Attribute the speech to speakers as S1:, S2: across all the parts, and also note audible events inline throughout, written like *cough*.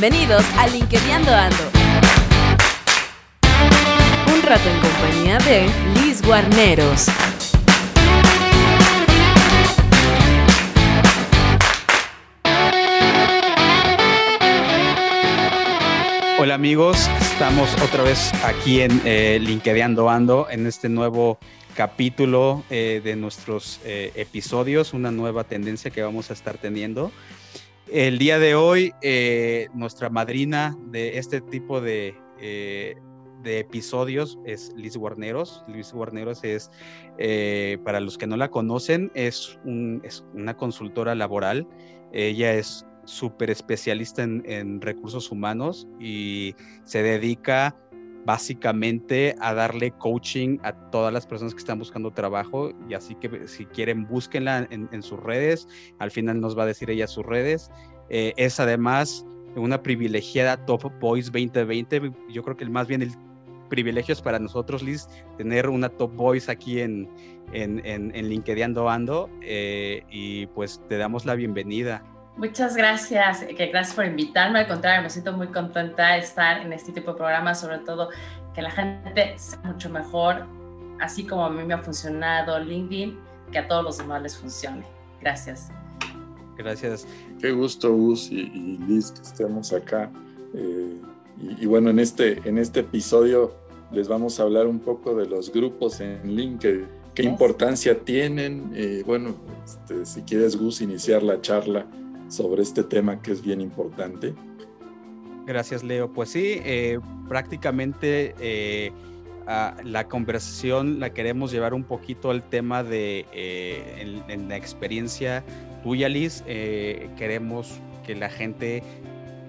S1: Bienvenidos a LinkedIn Ando. Un rato en compañía de Liz Guarneros.
S2: Hola amigos, estamos otra vez aquí en eh, LinkedIn Ando en este nuevo capítulo eh, de nuestros eh, episodios, una nueva tendencia que vamos a estar teniendo. El día de hoy, eh, nuestra madrina de este tipo de, de, episodios es Liz Guarneros. Liz Guarneros es, para los que no la conocen, es, un, es una consultora laboral. Ella es súper especialista en, en recursos humanos y se dedica básicamente a darle coaching a todas las personas que están buscando trabajo y así que si quieren búsquenla en, sus redes, al final nos va a decir ella sus redes. Eh, es además una privilegiada Top Voice 2020, yo creo que más bien el privilegio es para nosotros, Liz, tener una Top Voice aquí en, en, en, LinkedIn Ando eh, y pues te damos la bienvenida.
S3: Muchas gracias, que gracias por invitarme. Al contrario, me siento muy contenta de estar en este tipo de programas, sobre todo que la gente sea mucho mejor, así como a mí me ha funcionado LinkedIn, que a todos los demás les funcione. Gracias.
S2: Gracias.
S4: Qué gusto, Gus y, Liz, que estemos acá. Eh, y, bueno, en este, en este episodio les vamos a hablar un poco de los grupos en LinkedIn, qué importancia tienen. Eh, bueno, este, si quieres, Gus, iniciar la charla sobre este tema que es bien importante.
S2: Gracias, Leo. Pues sí, eh, prácticamente eh, la conversación la queremos llevar un poquito al tema de eh, en, la experiencia tuya, Liz. queremos que la gente,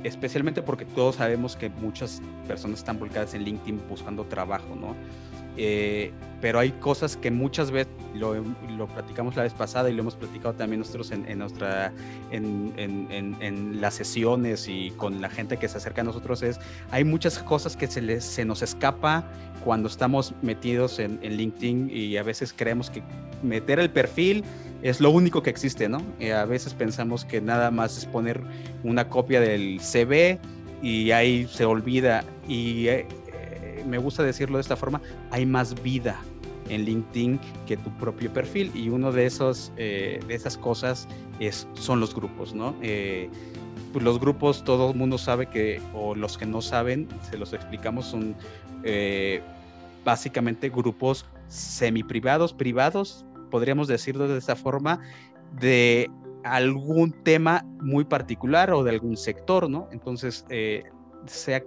S2: especialmente porque todos sabemos que muchas personas están volcadas en LinkedIn buscando trabajo, ¿no? Eh, pero hay cosas que muchas veces lo, lo, platicamos la vez pasada y lo hemos platicado también nosotros en, nuestra en, en, en, las sesiones y con la gente que se acerca a nosotros es hay muchas cosas que se les se nos escapa cuando estamos metidos en, LinkedIn y a veces creemos que meter el perfil es lo único que existe, ¿no? Y a veces pensamos que nada más es poner una copia del CV y ahí se olvida. Y eh, me gusta decirlo de esta forma, hay más vida en LinkedIn que tu propio perfil. Y uno de esos eh, de esas cosas es son los grupos no eh, pues los grupos todo el mundo sabe que o los que no saben se los explicamos son eh, básicamente grupos semi privados privados podríamos decirlo de esta forma de algún tema muy particular o de algún sector no entonces sea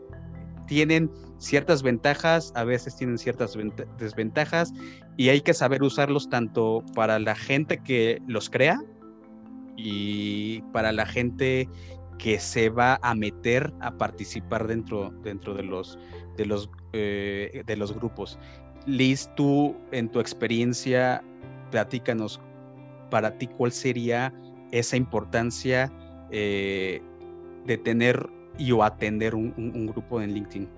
S2: tienen ciertas ventajas, a veces tienen ciertas desventajas y hay que saber usarlos tanto para la gente que los crea y para la gente que se va a meter a participar dentro, dentro de, los, de, los, eh, de los grupos. Liz, tú en tu experiencia, platícanos para ti cuál sería esa importancia eh, de tener y o atender un, grupo en LinkedIn?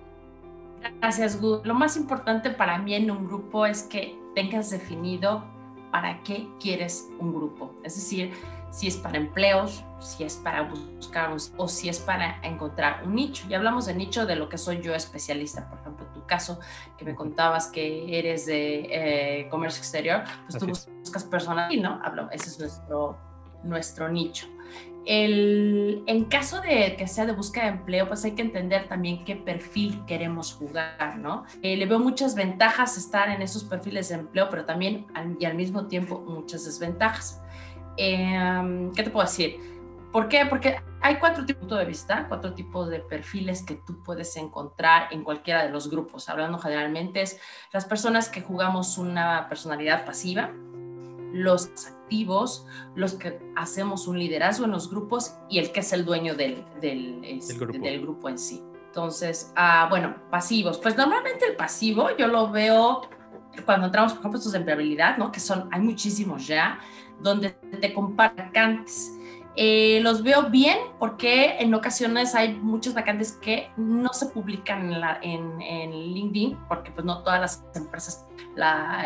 S3: Gracias, Gu. Lo más importante para mí en un grupo es que tengas definido para qué quieres un grupo. Es decir, si es para empleos, si es para buscar o si es para encontrar un nicho. Y hablamos de nicho de lo que soy yo especialista. Por ejemplo, caso que me contabas que eres de eh, comercio exterior, pues tú buscas personas y no, hablo, ese es nuestro, nuestro nicho. El, en caso de que sea de búsqueda de empleo, pues hay que entender también qué perfil queremos jugar, ¿no? Eh, le veo muchas ventajas estar en esos perfiles de empleo, pero también y al mismo tiempo muchas desventajas. Em, ¿Qué te puedo decir? ¿Por qué? Porque hay cuatro tipos de vista, cuatro tipos de perfiles que tú puedes encontrar en cualquiera de los grupos. Hablando generalmente es las personas que jugamos una personalidad pasiva, los activos, los que hacemos un liderazgo en los grupos y el que es el dueño del, del, este, grupo. en sí. Entonces, ah, bueno, pasivos. Pues normalmente el pasivo yo lo veo cuando entramos, por ejemplo, estos de empleabilidad, ¿no? Que son, hay muchísimos ya, donde te vacantes. Eh, los veo bien porque en ocasiones hay muchas vacantes que no se publican en, la, en, en LinkedIn, porque pues no todas las empresas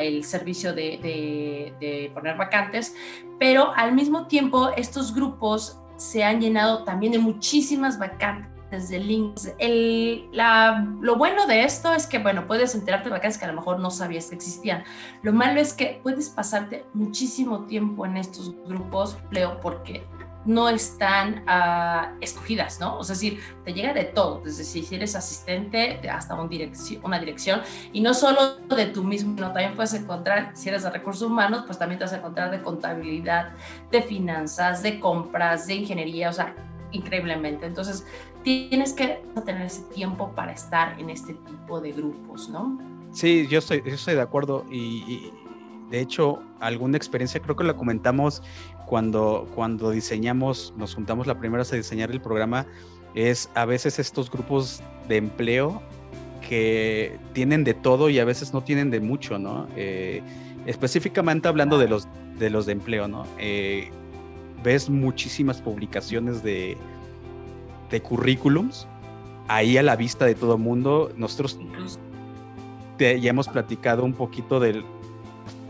S3: el servicio de, poner vacantes, pero al mismo tiempo estos grupos se han llenado también de muchísimas vacantes desde links. El, la, lo bueno de esto es que, bueno, puedes enterarte de vacantes que a lo mejor no sabías que existían. Lo malo es que puedes pasarte muchísimo tiempo en estos grupos, Leo, porque no están uh, escogidas, ¿no? O sea, es decir, te llega de todo, desde si eres asistente hasta una dirección, y no solo de tu mismo, no, también puedes encontrar, si eres de recursos humanos, pues también te vas a encontrar de contabilidad, de finanzas, de compras, de ingeniería, o sea, increíblemente. Entonces, tienes que tener ese tiempo para estar en este tipo de grupos, ¿no?
S2: Sí, yo estoy, de acuerdo y de hecho, alguna experiencia, creo que la comentamos cuando, cuando diseñamos, nos juntamos la primera vez a diseñar el programa, es a veces estos grupos de empleo que tienen de todo y a veces no tienen de mucho, ¿no? Eh, específicamente hablando de los de los de empleo, ¿no? Eh, ves muchísimas publicaciones de, de currículums ahí a la vista de todo el mundo. Nosotros te, ya hemos platicado un poquito del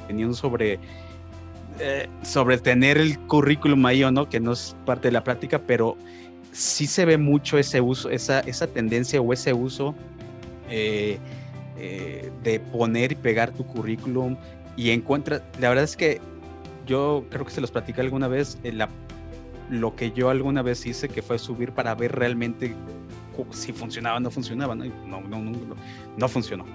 S2: opinión sobre eh, sobre tener el currículum ahí o no, que no es parte de la práctica, pero sí se ve mucho ese uso, esa, esa tendencia o ese uso eh, eh, de poner y pegar tu currículum y encuentra, la verdad es que yo creo que se los platicé alguna vez, la, lo que yo alguna vez hice que fue subir para ver realmente si funcionaba o no funcionaba, ¿no? No, no, no, no funcionó,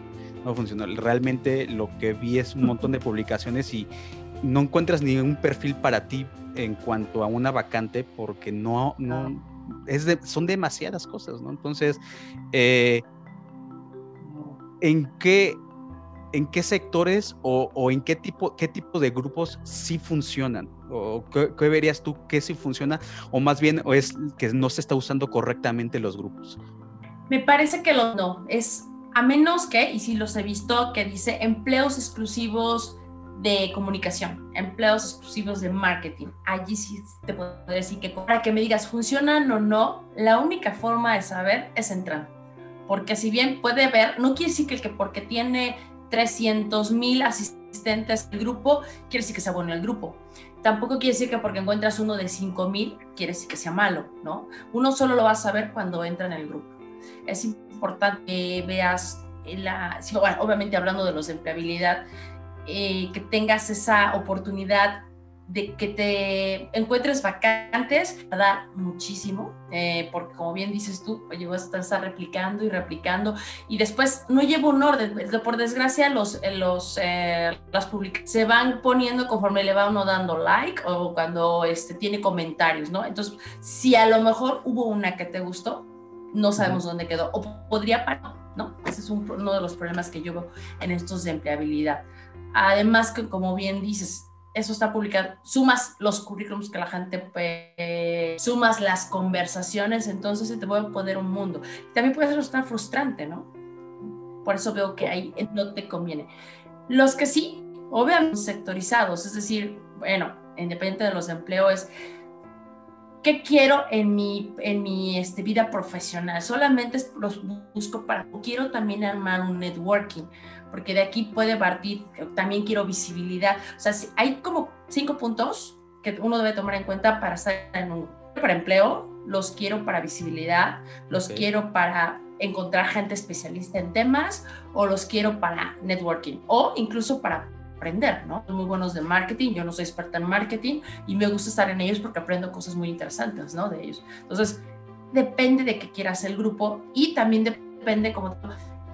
S2: no funcionó. Realmente lo que vi es un montón de publicaciones y, no encuentras ningún perfil para ti en cuanto a una vacante porque no, no, es son demasiadas cosas, ¿no? Entonces, eh, ¿en qué, en qué sectores o, en qué tipo, qué tipo de grupos sí funcionan? ¿O qué, verías tú que sí funciona? O más bien o es que no se está usando correctamente los grupos.
S3: Me parece que lo no, es a menos que, y si los he visto, que dice empleos exclusivos de comunicación, empleos exclusivos de marketing. Allí sí te puedo decir que para que me digas funcionan o no, la única forma de saber es entrar. Porque si bien puede ver, no quiere decir que, el que porque tiene 300 mil asistentes del grupo, quiere decir que sea bueno el grupo. Tampoco quiere decir que porque encuentras uno de 5 mil, quiere decir que sea malo, ¿no? Uno solo lo va a saber cuando entra en el grupo. Es importante que veas la, obviamente hablando de los de empleabilidad, eh, que tengas esa oportunidad de que te encuentres vacantes, va a dar muchísimo, eh, porque como bien dices tú, oye, vas a estar replicando y replicando, y después no lleva un orden, por desgracia los, eh, los, las publicaciones se van poniendo conforme le va uno dando like o cuando este, tiene comentarios, ¿no? Entonces, si a lo mejor hubo una que te gustó, no sabemos dónde quedó, o podría parar, ¿no? Ese es uno de los problemas que yo veo en estos de empleabilidad. Además que, como bien dices, eso está publicado, sumas los currículums que la gente, eh, sumas las conversaciones, entonces se te puede poner un mundo. También puede ser frustrante, ¿no? Por eso veo que ahí no te conviene. Los que sí, obviamente sectorizados, es decir, bueno, independiente de los empleos, qué quiero en mi, en mi este, vida profesional. Solamente los busco para, quiero también armar un networking porque de aquí puede partir, también quiero visibilidad. O sea, hay como cinco puntos que uno debe tomar en cuenta para estar en un para empleo, los quiero para visibilidad, los quiero para encontrar gente especialista en temas o los quiero para networking o incluso para aprender, ¿no? Son muy buenos de marketing, yo no soy experta en marketing y me gusta estar en ellos porque aprendo cosas muy interesantes, ¿no? De ellos. Entonces, depende de qué quieras el grupo y también depende como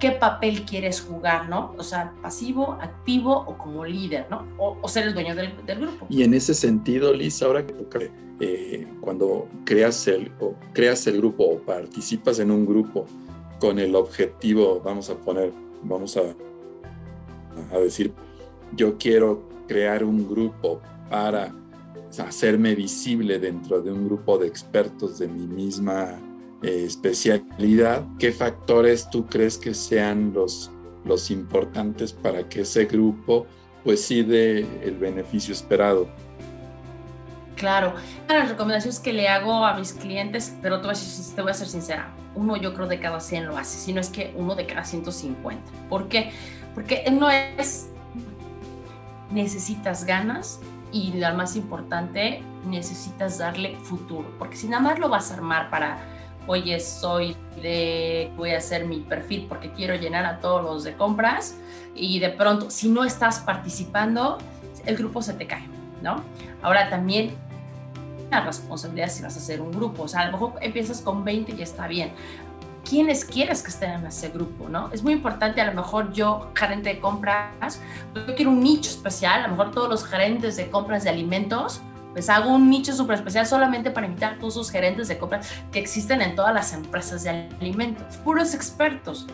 S3: qué papel quieres jugar, ¿no? O sea, pasivo, activo o como líder, ¿no? O, ser el dueño del, grupo.
S4: Y en ese sentido, Liz, ahora que eh, cuando creas el, o creas el grupo o participas en un grupo con el objetivo, vamos a poner, vamos a, a decir, yo quiero crear un grupo para hacerme visible dentro de un grupo de expertos de mi misma eh, especialidad, ¿qué factores tú crees que sean los, los importantes para que ese grupo pues el beneficio esperado?
S3: Claro, las recomendaciones que le hago a mis clientes, pero te voy, a ser, te voy a ser sincera, uno yo creo de cada 100 lo hace, si no es que uno de cada 150. ¿Por qué? Porque no es, necesitas ganas y lo más importante, necesitas darle futuro, porque si nada más lo vas a armar para oye, soy de, voy a hacer mi perfil porque quiero llenar a todos los de compras y de pronto, si no estás participando, el grupo se te cae, ¿no? Ahora también la responsabilidad si vas a hacer un grupo, o sea, a lo mejor empiezas con 20 y está bien. ¿Quiénes quieres que estén en ese grupo, no? Es muy importante, a lo mejor yo, gerente de compras, yo quiero un nicho especial, a lo mejor todos los gerentes de compras de alimentos, pues hago un nicho súper especial solamente para invitar a todos esos gerentes de compras que existen en todas las empresas de alimentos, puros expertos.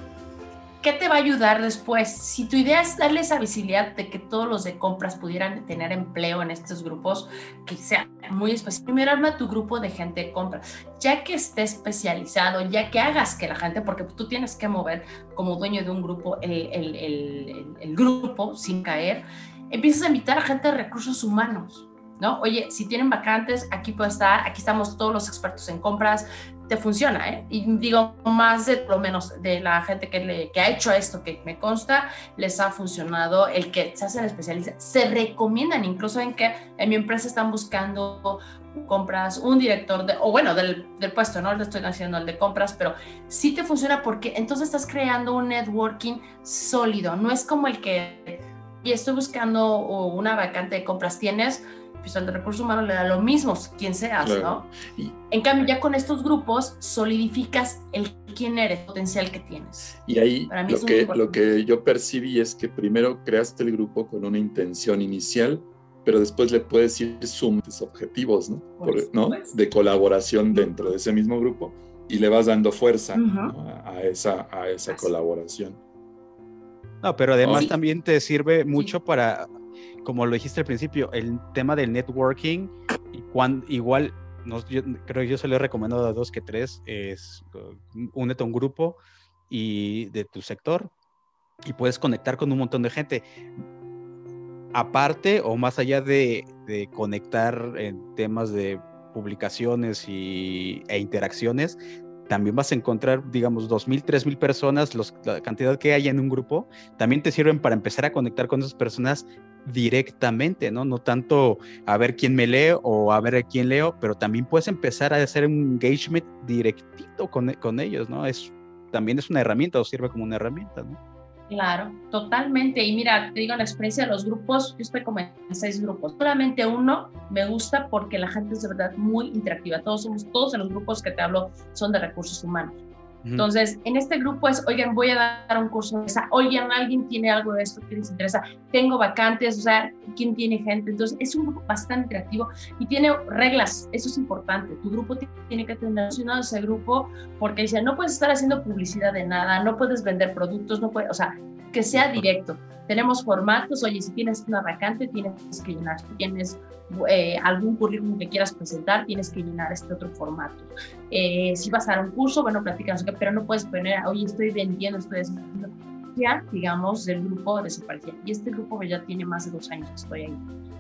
S3: ¿Qué te va a ayudar después? Si tu idea es darle esa visibilidad de que todos los de compras pudieran tener empleo en estos grupos, que sea muy especial, primero arma tu grupo de gente de compra. Ya que esté especializado, ya que hagas que la gente, porque tú tienes que mover como dueño de un grupo el, el, el, el grupo sin caer, empiezas a invitar a gente de recursos humanos ¿no? Oye, si tienen vacantes, aquí puede estar, aquí estamos todos los expertos en compras, te funciona, ¿eh? Y digo, más de lo menos de la gente que, le, que ha hecho esto, que me consta, les ha funcionado, el que se hacen especialistas, se recomiendan, incluso en que en mi empresa están buscando compras, un director, de, o bueno, del, puesto, no le estoy haciendo el de compras, pero sí te funciona porque entonces estás creando un networking sólido, no es como el que, y estoy buscando una vacante de compras, tienes pues al de recursos humanos le da lo mismo, quien seas, ¿no? en cambio, ya con estos grupos solidificas el quién eres, el potencial que tienes.
S4: Y ahí lo que, lo que yo percibí es que primero creaste el grupo con una intención inicial, pero después le puedes ir sumando objetivos, ¿no? ¿no? De colaboración dentro de ese mismo grupo y le vas dando fuerza a, esa, a esa colaboración.
S2: No, pero además también te sirve mucho para como lo dijiste al principio, el tema del networking, y igual, yo, creo que yo se lo he recomendado a dos que tres, es uh, únete a un grupo y de tu sector y puedes conectar con un montón de gente. Aparte o más allá de, de conectar en temas de publicaciones y, e interacciones, también vas a encontrar, digamos, 2.000, 3.000 personas, los, la cantidad que hay en un grupo, también te sirven para empezar a conectar con esas personas directamente, ¿no? No tanto a ver quién me lee o a ver a quién leo, pero también puedes empezar a hacer un engagement directito con, con ellos, ¿no? Es, también es una herramienta o sirve como una herramienta, ¿no?
S3: Claro, totalmente. Y mira, te digo la experiencia de los grupos, yo estoy como en seis grupos. Solamente uno me gusta porque la gente es de verdad muy interactiva. Todos somos, todos en los grupos que te hablo son de recursos humanos. Entonces, en este grupo es, oigan, voy a dar un curso de esa, oigan, alguien tiene algo de esto que les interesa, tengo vacantes, o sea, ¿quién tiene gente? Entonces, es un grupo bastante interactivo y tiene reglas, eso es importante. Tu grupo tiene que tener relacionado ese grupo porque dice, no puedes estar haciendo publicidad de nada, no puedes vender productos, no puedes, o sea, que sea directo. Tenemos formatos, oye, si tienes una vacante, tienes que llenar, si tienes eh, algún currículum que quieras presentar, tienes que llenar este otro formato. Eh, si vas a dar un curso, bueno, platicas, pero no puedes poner, oye, estoy vendiendo, estoy haciendo. Digamos, del grupo desapareció. Y este grupo ya tiene más de dos años que estoy ahí.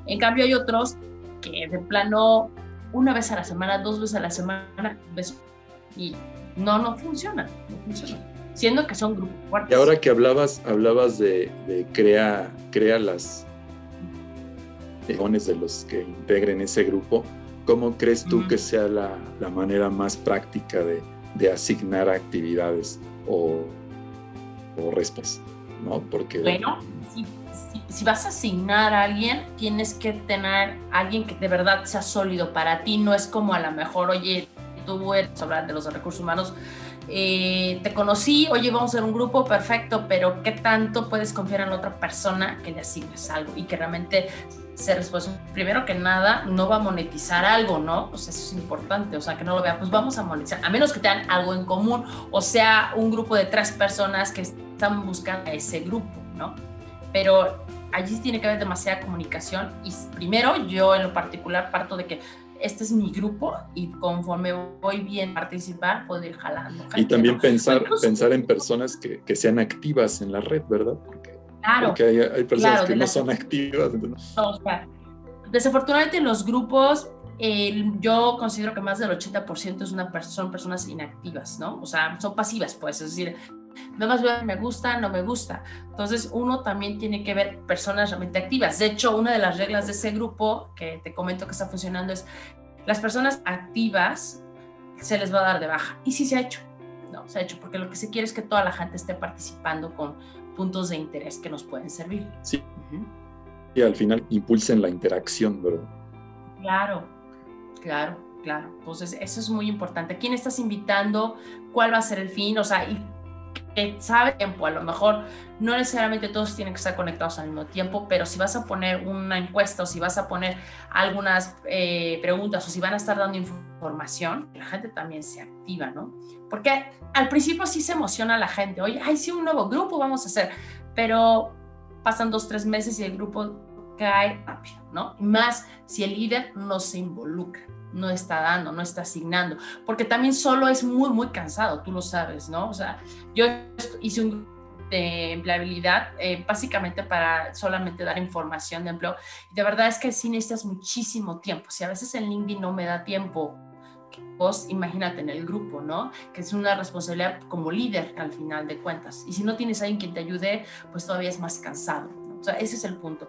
S3: En cambio, hay otros que de plano, una vez a la semana, dos veces a la semana, y no, no funciona, no funciona siendo que son grupos fuertes.
S4: Y ahora que hablabas, hablabas de, de crea, crea las de los que integren ese grupo, ¿cómo crees tú que sea la, la, manera más práctica de, de asignar actividades o, o respuestas? ¿no?
S3: Porque, bueno, si, si, vas a asignar a alguien, tienes que tener a alguien que de verdad sea sólido para ti, no es como a lo mejor, oye, tú eres hablar de los recursos humanos, eh, te conocí, oye, vamos a ser un grupo, perfecto, pero ¿qué tanto puedes confiar en la otra persona que le asignes algo y que realmente se responsable? Primero que nada, no va a monetizar algo, ¿no? Sea, eso es importante, o sea, que no lo vea, pues vamos a monetizar, a menos que tengan algo en común, o sea, un grupo de tres personas que están buscando a ese grupo, ¿no? Pero allí tiene que haber demasiada comunicación y primero yo en lo particular parto de que este es mi grupo y conforme voy bien participar, puedo ir jalando.
S4: y también pensar, pensar en personas que, que, sean activas en la red, ¿verdad? Porque,
S3: claro.
S4: Porque hay, hay personas que no son activas.
S3: Desafortunadamente en los grupos, yo considero que más del 80% es una son personas inactivas, ¿no? O sea, son pasivas, pues, es decir, nada más veo me gusta, no me gusta. Entonces, uno también tiene que ver personas realmente activas. De hecho, una de las reglas de ese grupo que te comento que está funcionando es las personas activas se les va a dar de baja. Y sí se ha hecho, no, se ha hecho, porque lo que se quiere es que toda la gente esté participando con puntos de interés que nos pueden servir.
S4: Sí. Y al final impulsen la interacción, ¿verdad?
S3: Claro, claro, claro. Entonces, eso es muy importante. ¿Quién estás invitando? ¿Cuál va a ser el fin? O sea, y sabe tiempo, a lo mejor no necesariamente todos tienen que estar conectados al mismo tiempo, pero si vas a poner una encuesta o si vas a poner algunas eh, preguntas o si van a estar dando información, la gente también se activa, ¿no? Porque al principio sí se emociona la gente, oye, ay, sí, un nuevo grupo vamos a hacer, pero pasan dos, tres meses y el grupo cae rápido, ¿no? Más si el líder no se involucra, no está dando, no está asignando, porque también solo es muy, muy cansado, tú lo sabes, ¿no? O sea, yo hice un de empleabilidad, eh, básicamente para solamente dar información de empleo. Y de verdad es que sí necesitas muchísimo tiempo. Si a veces en LinkedIn no me da tiempo, vos imagínate en el grupo, ¿no? Que es una responsabilidad como líder al final de cuentas. Y si no tienes a alguien que te ayude, pues todavía es más cansado. O sea, ese es el punto.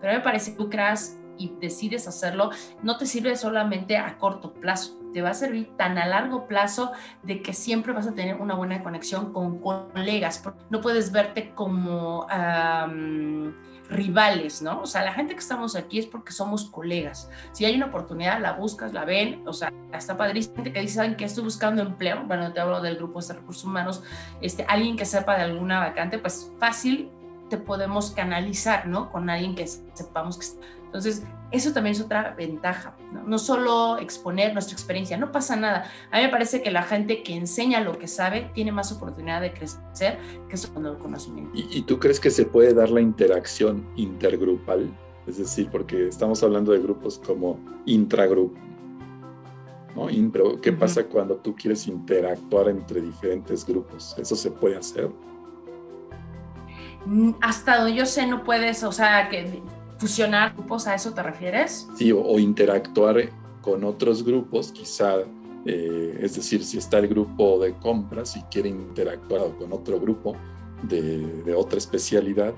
S3: Pero me parece que tú creas y decides hacerlo, no te sirve solamente a corto plazo, te va a servir tan a largo plazo de que siempre vas a tener una buena conexión con colegas. No puedes verte como rivales, ¿no? O sea, la gente que estamos aquí es porque somos colegas. Si hay una oportunidad, la buscas, la ven, o sea, está padrísimo que dice, ¿saben que estoy buscando empleo? Bueno, te hablo del grupo de recursos humanos, este, alguien que sepa de alguna vacante, pues fácil te podemos canalizar, ¿no? Con alguien que sepamos que entonces, eso también es otra ventaja, ¿no? ¿no? solo exponer nuestra experiencia, no pasa nada. A mí me parece que la gente que enseña lo que sabe tiene más oportunidad de crecer que eso con el conocimiento.
S4: ¿Y, ¿Y, tú crees que se puede dar la interacción intergrupal? Es decir, porque estamos hablando de grupos como intragrupo, ¿no? Pero, ¿qué uh -huh. pasa cuando tú quieres interactuar entre diferentes grupos? ¿Eso se puede hacer?
S3: Mm, hasta donde yo sé, no puedes, o sea, que fusionar grupos, ¿a eso te refieres?
S4: Sí, o, o interactuar con otros grupos, quizá, eh, es decir, si está el grupo de compras y quiere interactuar con otro grupo de, de otra especialidad,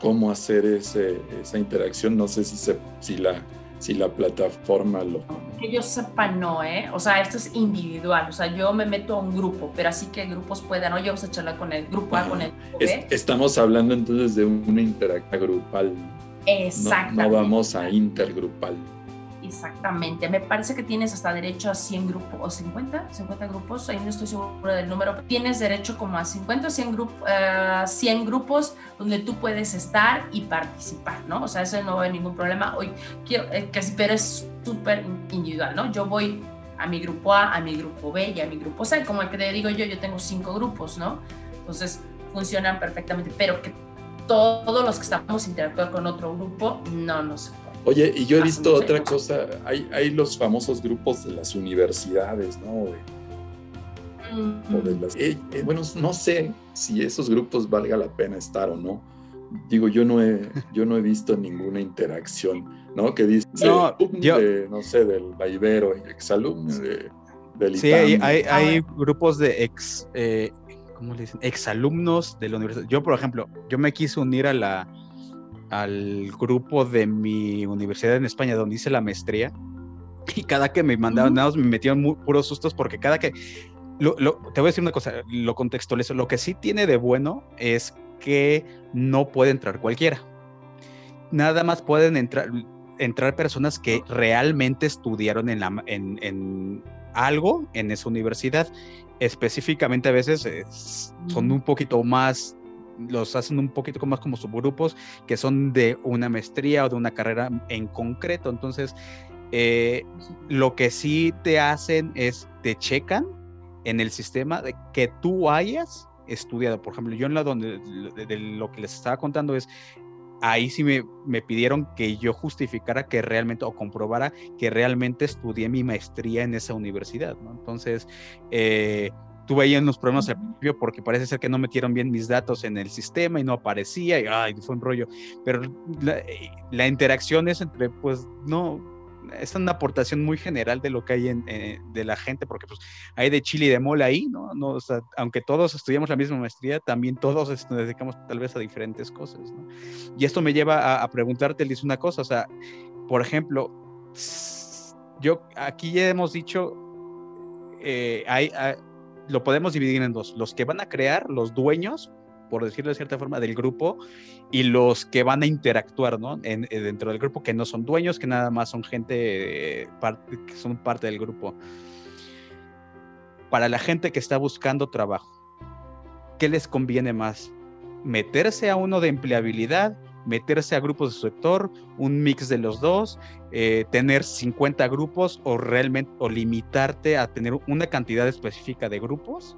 S4: ¿cómo hacer ese, esa interacción? No sé si, se, si, la, si la plataforma lo...
S3: Que yo sepa, no, ¿eh? O sea, esto es individual, o sea, yo me meto a un grupo, pero así que grupos puedan, oye, vamos a charlar con el grupo A, con el grupo B.
S4: Es, estamos hablando entonces de una interacción grupal.
S3: Exactamente.
S4: No, no, vamos a intergrupal.
S3: Exactamente. Me parece que tienes hasta derecho a 100 grupos, o 50, 50 grupos, ahí no estoy segura del número. Tienes derecho como a 50 o 100, grup, uh, 100 grupos donde tú puedes estar y participar, ¿no? O sea, eso no haber ningún problema. Hoy quiero, eh, que, pero es súper individual, ¿no? Yo voy a mi grupo A, a mi grupo B y a mi grupo C. Como el que te digo yo, yo tengo cinco grupos, ¿no? Entonces funcionan perfectamente, pero que todos los que estamos interactuando con otro grupo, no nos.
S4: Oye, y yo he visto otra cosa, hay, hay los famosos grupos de las universidades, ¿no? De, mm. o de las, eh, eh, bueno, no sé si esos grupos valga la pena estar o no. Digo, yo no he, yo no he visto ninguna interacción, ¿no? Que dice,
S2: no, yo,
S4: de, no sé, del la Ibero, exalumno de, del
S2: Sí, hay, hay, hay, grupos de ex, eh, ¿cómo le dicen? Exalumnos de la universidad. Yo, por ejemplo, yo me quise unir a la, al grupo de mi universidad en España, donde hice la maestría, *laughs* y cada que me mandaban dados me metían muy, puros sustos porque cada que... Lo, lo, te voy a decir una cosa, lo contextualizo. Lo que sí tiene de bueno es que no puede entrar cualquiera. Nada más pueden entrar, entrar personas que realmente estudiaron en, la, en, en algo en esa universidad específicamente a veces eh, son un poquito más, los hacen un poquito más como subgrupos que son de una maestría o de una carrera en concreto. Entonces, eh, lo que sí te hacen es te checan en el sistema de que tú hayas estudiado. Por ejemplo, yo en la donde de, de lo que les estaba contando es ahí sí me, me, pidieron que yo justificara que realmente o comprobara que realmente estudié mi maestría en esa universidad, ¿no? Entonces, eh, tuve ahí unos problemas al principio porque parece ser que no metieron bien mis datos en el sistema y no aparecía y ay, fue un rollo, pero la, la interacción es entre, pues, no, es una aportación muy general de lo que hay en, eh, de la gente, porque pues hay de chile y de mole ahí, ¿no? no o sea, aunque todos estudiamos la misma maestría, también todos nos dedicamos tal vez a diferentes cosas. Y esto me lleva a, a preguntarte, Liz, una cosa, o sea, por ejemplo, yo aquí ya hemos dicho eh, hay, lo podemos dividir en dos. Los que van a crear, los dueños, por decirlo de cierta forma, del grupo, y los que van a interactuar, ¿no? Eh, dentro del grupo, que no son dueños, que nada más son gente que son parte del grupo. Para la gente que está buscando trabajo, ¿qué les conviene más? ¿Meterse a uno de empleabilidad? meterse a grupos de sector, un mix de los dos, eh, tener 50 grupos o realmente o limitarte a tener una cantidad específica de grupos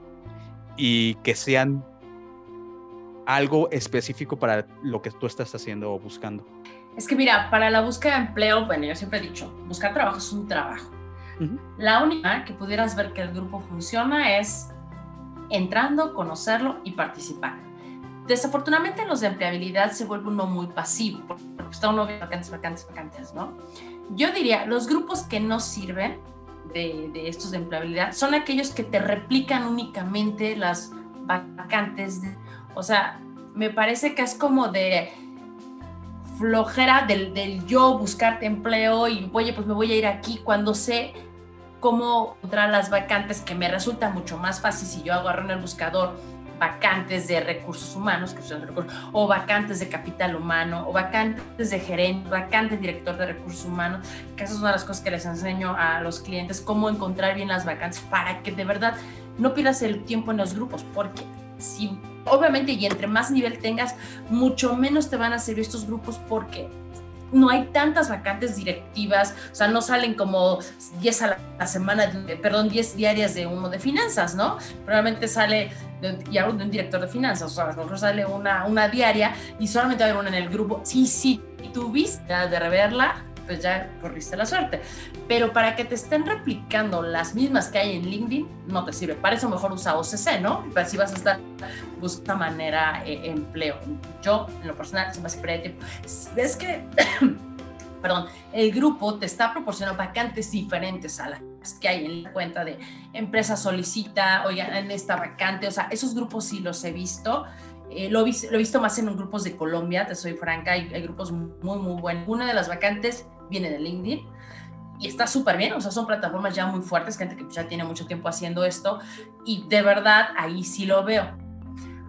S2: y que sean algo específico para lo que tú estás haciendo o buscando.
S3: Es que mira, para la búsqueda de empleo, bueno, yo siempre he dicho, buscar trabajo es un trabajo. La única que pudieras ver que el grupo funciona es entrando, conocerlo y participar Desafortunadamente los de empleabilidad se vuelve uno muy pasivo, porque está uno viendo vacantes, vacantes, vacantes, ¿no? Yo diría, los grupos que no sirven de, estos de empleabilidad son aquellos que te replican únicamente las vacantes. O sea, me parece que es como de flojera del, del yo buscarte empleo y, oye, pues me voy a ir aquí cuando sé cómo encontrar las vacantes que me resulta mucho más fácil si yo agarro en el buscador vacantes de recursos humanos, que son recursos, o vacantes de capital humano, o vacantes de gerente, vacantes de director de recursos humanos, que esa es una de las cosas que les enseño a los clientes, cómo encontrar bien las vacantes para que de verdad no pierdas el tiempo en los grupos, porque si obviamente y entre más nivel tengas, mucho menos te van a servir estos grupos porque no hay tantas vacantes directivas, o sea, no salen como 10 a la semana, perdón, 10 diarias de uno de finanzas, ¿no? Probablemente sale, y hablo de un director de finanzas, o sea, a lo mejor sale una, una diaria y solamente hay una en el grupo. Sí, sí, tuviste de reverla, pues ya corriste la suerte. Pero para que te estén replicando las mismas que hay en LinkedIn, no te sirve. Para eso mejor usa OCC, ¿no? Si vas a estar buscando manera eh, empleo. Yo, en lo personal, se me hace tiempo. Es que, *coughs* perdón, el grupo te está proporcionando vacantes diferentes a las que hay en la cuenta de empresa solicita, oigan, en esta vacante, o sea, esos grupos sí los he visto eh, lo, he visto más en grupos de Colombia, te soy franca, hay, hay grupos muy, muy buenos. Una de las vacantes viene de LinkedIn y está súper bien, o sea, son plataformas ya muy fuertes, gente que ya tiene mucho tiempo haciendo esto y de verdad ahí sí lo veo.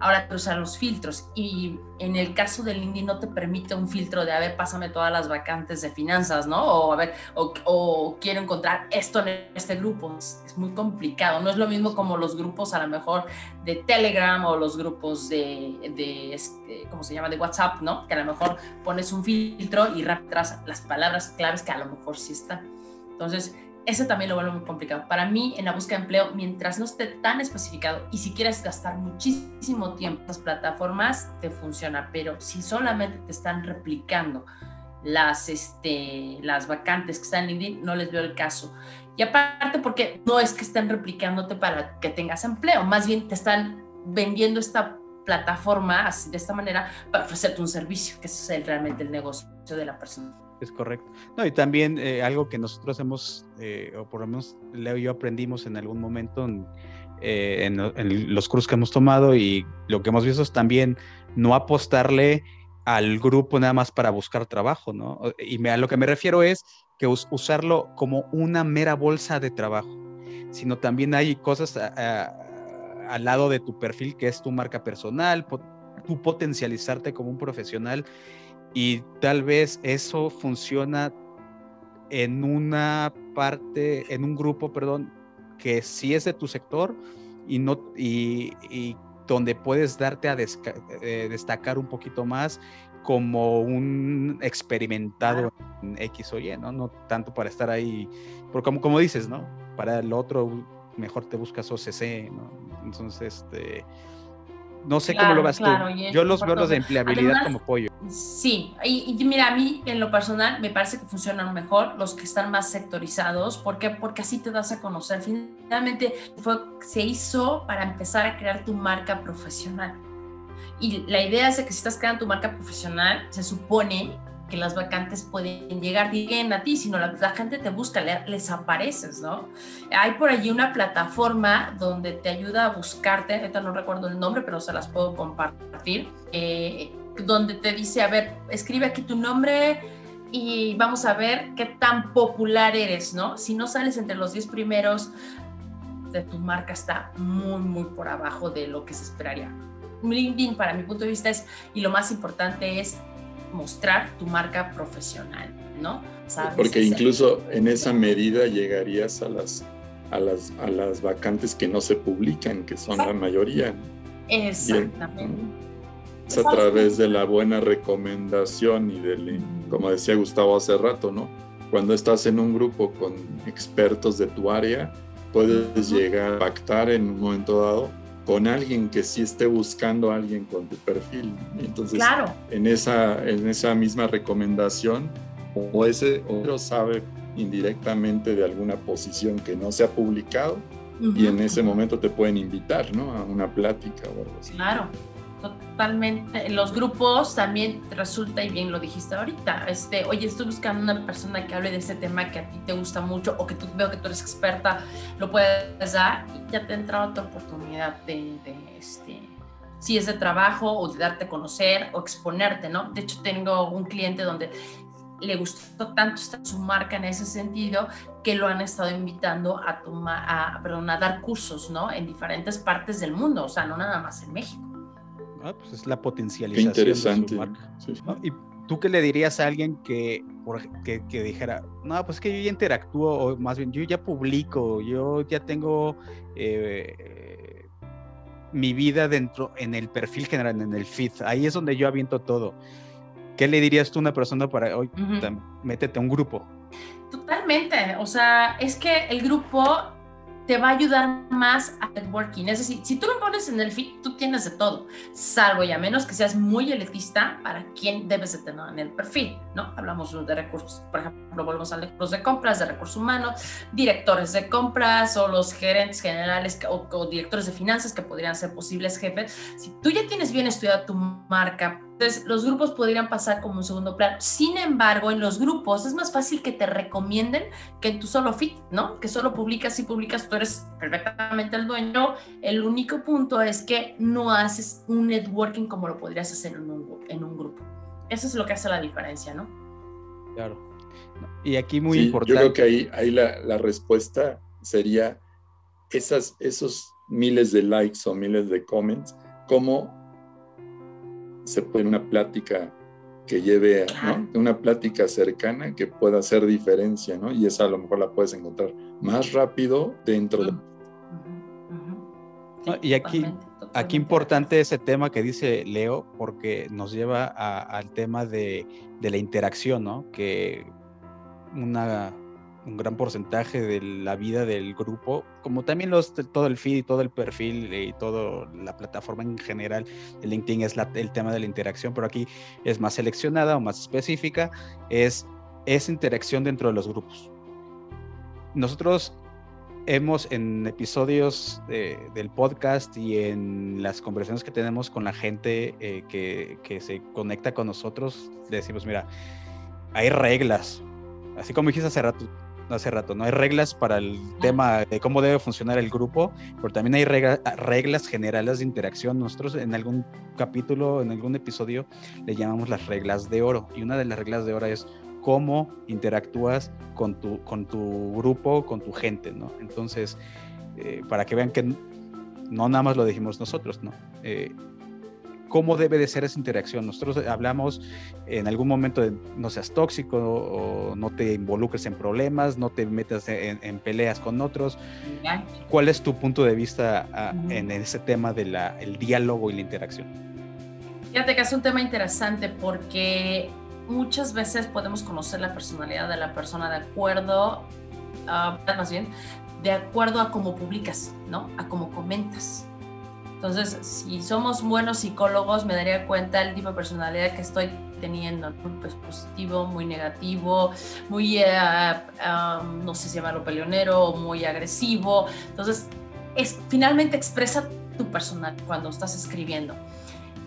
S3: Ahora usar los filtros y en el caso del LinkedIn no te permite un filtro de, a ver, pásame todas las vacantes de finanzas, ¿no? O a ver, o, quiero encontrar esto en este grupo. Es, muy complicado. No es lo mismo como los grupos a lo mejor de Telegram o los grupos de, de este, ¿cómo se llama? De WhatsApp, ¿no? Que a lo mejor pones un filtro y raptas las palabras claves que a lo mejor sí están. Entonces, eso también lo vuelve muy complicado. Para mí, en la búsqueda de empleo, mientras no esté tan especificado y si quieres gastar muchísimo tiempo en las plataformas, te funciona. Pero si solamente te están replicando las, este, las vacantes que están en LinkedIn, no les veo el caso. Y aparte, porque no es que estén replicándote para que tengas empleo, más bien te están vendiendo esta plataforma así, de esta manera para ofrecerte un servicio, que es realmente el negocio de la persona.
S2: Es correcto. No, y también eh, algo que nosotros hemos, eh, o por lo menos Leo y yo aprendimos en algún momento en, eh, los cursos que hemos tomado y lo que hemos visto es también no apostarle al grupo nada más para buscar trabajo, ¿no? Y a lo que me refiero es que usarlo como una mera bolsa de trabajo, sino también hay cosas al lado de tu perfil que es tu marca personal, tu potencializarte como un profesional y tal vez eso funciona en una parte, en un grupo, perdón, que sí es de tu sector y, no, y, donde puedes darte a eh, destacar un poquito más como un experimentado en X o Y, ¿no? No tanto para estar ahí, porque como, como dices, ¿no? Para el otro mejor te buscas OCC, ¿no? Entonces, este, no sé cómo lo vas tú. Yo los veo los de empleabilidad como pollo.
S3: Sí, y, mira, a mí en lo personal me parece que funcionan mejor los que están más sectorizados. ¿Por qué? Porque así te das a conocer. Finalmente fue, se hizo para empezar a crear tu marca profesional. Y la idea es que si estás creando tu marca profesional, se supone que las vacantes pueden llegar, bien a ti, sino la, la gente te busca, les apareces, ¿no? Hay por allí una plataforma donde te ayuda a buscarte, ahorita no recuerdo el nombre, pero se las puedo compartir, eh, donde te dice, a ver, escribe aquí tu nombre y vamos a ver qué tan popular eres, ¿no? Si no sales entre los 10 primeros, este, tu marca está muy, muy por abajo de lo que se esperaría. LinkedIn, para mi punto de vista, es, y lo más importante es mostrar tu marca profesional, ¿no?
S4: Porque incluso en esa medida llegarías a las, a las, a las vacantes que no se publican, que son la mayoría.
S3: Exactamente.
S4: es a través de la buena recomendación y del, como decía Gustavo hace rato, ¿no? Cuando estás en un grupo con expertos de tu área, puedes llegar a pactar en un momento dado con alguien que sí esté buscando a alguien con tu perfil. Entonces,
S3: claro.
S4: en, esa, en esa misma recomendación, o ese otro sabe indirectamente de alguna posición que no se ha publicado, y en ese momento te pueden invitar, ¿no? A una plática o algo así.
S3: Claro totalmente. En los grupos también resulta, y bien lo dijiste ahorita, este, oye, estoy buscando una persona que hable de ese tema que a ti te gusta mucho o que tú veo que tú eres experta, lo puedes dar y ya te entra otra oportunidad de, este, si es de trabajo o de darte a conocer o exponerte, ¿no? De hecho, tengo un cliente donde le gustó tanto su marca en ese sentido que lo han estado invitando a tomar, a, perdón, a dar cursos, ¿no? En diferentes partes del mundo, o sea, no nada más en México.
S2: Ah, pues es la potencialización interesante. de su marca. ¿Y tú qué le dirías a alguien que, que, dijera, no, pues es que yo ya interactúo, o más bien, yo ya publico, yo ya tengo eh, mi vida dentro, en el perfil general, en el feed, ahí es donde yo aviento todo. ¿Qué le dirías tú a una persona para hoy? Métete a un grupo.
S3: Totalmente, o sea, es que el grupo te va a ayudar más a networking. Es decir, si tú lo pones en el feed, tú tienes de todo, salvo y a menos que seas muy elitista para quién debes de tener en el perfil, ¿no? Hablamos de recursos, por ejemplo, volvemos a los de compras, de recursos humanos, directores de compras o los gerentes generales o, o directores de finanzas que podrían ser posibles jefes. Si tú ya tienes bien estudiada tu marca, entonces, los grupos podrían pasar como un segundo plano. Sin embargo, en los grupos es más fácil que te recomienden que en tu solo fit, ¿no? Que solo publicas y publicas, tú eres perfectamente el dueño. El único punto es que no haces un networking como lo podrías hacer en un, en un grupo. Eso es lo que hace la diferencia, ¿no?
S2: Claro. Y aquí muy importante.
S4: Yo creo que ahí, ahí la, la respuesta sería esas, esos miles de likes o miles de comments, ¿cómo se puede una plática que lleve a una plática cercana que pueda hacer diferencia, ¿no? Y esa a lo mejor la puedes encontrar más rápido dentro de...
S2: y aquí, aquí importante ese tema que dice Leo, porque nos lleva al tema de, de la interacción, ¿no? Que una un gran porcentaje de la vida del grupo, como también los, todo el feed y todo el perfil y toda la plataforma en general de LinkedIn es el tema de la interacción, pero aquí es más seleccionada o más específica, es esa interacción dentro de los grupos. Nosotros hemos en episodios del podcast y en las conversaciones que tenemos con la gente eh, que, que se conecta con nosotros, decimos, mira, hay reglas, así como dijiste hace rato, hace rato, ¿no? Hay reglas para el tema de cómo debe funcionar el grupo, pero también hay reglas generales de interacción. Nosotros en algún capítulo, en algún episodio, le llamamos las reglas de oro. Y una de las reglas de oro es cómo interactúas con tu, con tu grupo, con tu gente, ¿no? Entonces, eh, para que vean que no nada más lo dijimos nosotros, ¿no? Eh, cómo debe de ser esa interacción. Nosotros hablamos en algún momento de no seas tóxico o no te involucres en problemas, no te metas en, peleas con otros. ¿Cuál es tu punto de vista ah, en ese tema del el diálogo y la interacción?
S3: Fíjate que es un tema interesante porque muchas veces podemos conocer la personalidad de la persona de acuerdo, uh, más bien, de acuerdo a cómo publicas, ¿no? A cómo comentas. Entonces, si somos buenos psicólogos, me daría cuenta el tipo de personalidad que estoy teniendo, pues positivo, muy negativo, muy, eh, no sé si llamarlo peleonero, muy agresivo. Entonces, es, finalmente expresa tu personal cuando estás escribiendo.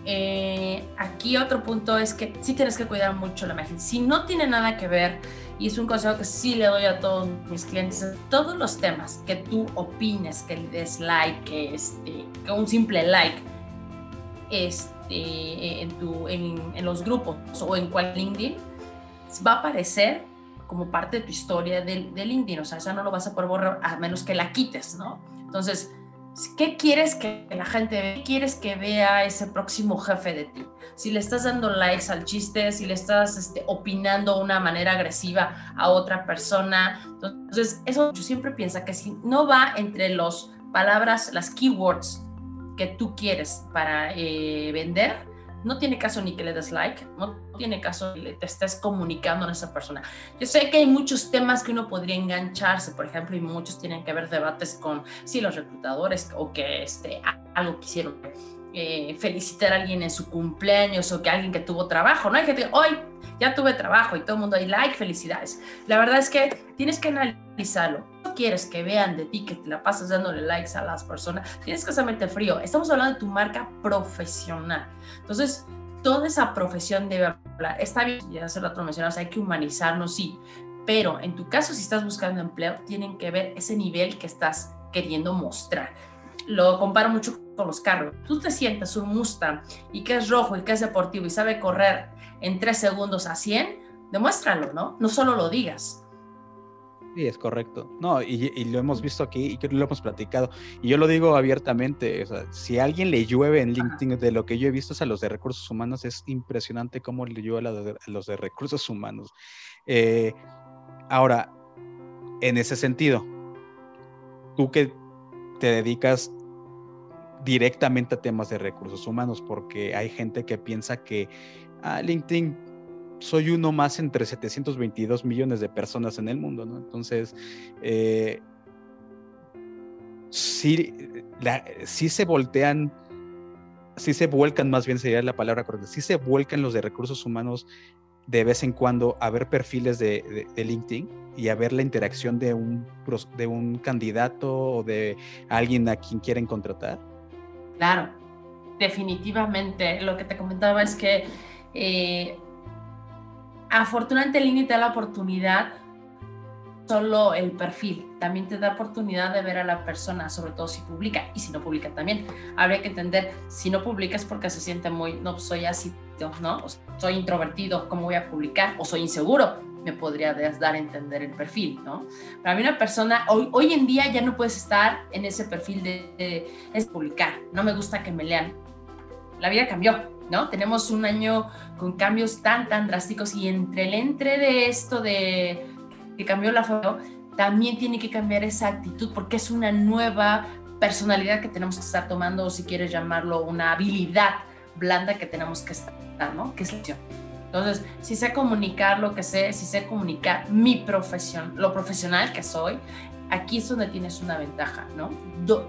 S3: Eh, aquí otro punto es que sí tienes que cuidar mucho la imagen. Si no tiene nada que ver, y es un consejo que sí le doy a todos mis clientes, todos los temas que tú opines, que le des like, que, este, que un simple like este, en, tu, en, en los grupos o en cual LinkedIn, va a aparecer como parte de tu historia de, de LinkedIn, o sea, eso no lo vas a poder borrar a menos que la quites, ¿no? Entonces, ¿qué quieres que la gente vea? ¿Qué quieres que vea ese próximo jefe de ti? Si le estás dando likes al chiste, si le estás este, opinando de una manera agresiva a otra persona. Entonces, eso yo siempre pienso que si no va entre las palabras, las keywords que tú quieres para eh, vender, no tiene caso ni que le des like, no tiene caso que te estés comunicando a esa persona. Yo sé que hay muchos temas que uno podría engancharse, por ejemplo, y muchos tienen que ver debates con, sí, los reclutadores o que este, algo quisieron eh, felicitar a alguien en su cumpleaños o que alguien que tuvo trabajo, ¿no? Hay gente que, hoy ya tuve trabajo y todo el mundo hay like, felicidades. La verdad es que tienes que analizarlo. No quieres que vean de ti que te la pasas dándole likes a las personas, tienes que ser frío. Estamos hablando de tu marca profesional. Entonces, toda esa profesión debe hablar. Está bien, ya hace rato mencionabas, hay que humanizarnos, sí, pero en tu caso, si estás buscando empleo, tienen que ver ese nivel que estás queriendo mostrar. Lo comparo mucho con los carros. Tú te sientes un Mustang y que es rojo y que es deportivo y sabe correr en tres segundos a 100, demuéstralo, ¿no? No solo lo digas.
S2: Sí, es correcto. No, y, lo hemos visto aquí y lo hemos platicado. Y yo lo digo abiertamente, o sea, si a alguien le llueve en LinkedIn de lo que yo he visto a los de recursos humanos, es impresionante cómo le llueve a, los de recursos humanos. Eh, ahora, en ese sentido, tú que te dedicas directamente a temas de recursos humanos, porque hay gente que piensa que ah, LinkedIn soy uno más entre 722 millones de personas en el mundo, ¿no? Entonces, eh, sí, se voltean, sí se vuelcan, más bien sería la palabra correcta, sí se vuelcan los de recursos humanos de vez en cuando a ver perfiles de, de LinkedIn y a ver la interacción de un, de un candidato o de alguien a quien quieren contratar.
S3: Claro, definitivamente. Lo que te comentaba es que eh, afortunadamente LinkedIn te da la oportunidad solo el perfil, también te da oportunidad de ver a la persona, sobre todo si publica y si no publica también. Habría que entender, si no publica es porque se siente muy, no, soy así, ¿no? soy introvertido, ¿cómo voy a publicar? O soy inseguro, me podría dar a entender el perfil, ¿no? Para mí una persona, hoy, hoy en día ya no puedes estar en ese perfil de, publicar, no me gusta que me lean. La vida cambió, ¿no? Tenemos un año con cambios tan, tan drásticos y entre el entre de esto de que cambió la foto, también tiene que cambiar esa actitud porque es una nueva personalidad que tenemos que estar tomando o si quieres llamarlo una habilidad blanda que tenemos que estar, ¿no? Que es la entonces, si sé comunicar lo que sé, si sé comunicar mi profesión, lo profesional que soy, aquí es donde tienes una ventaja, ¿no?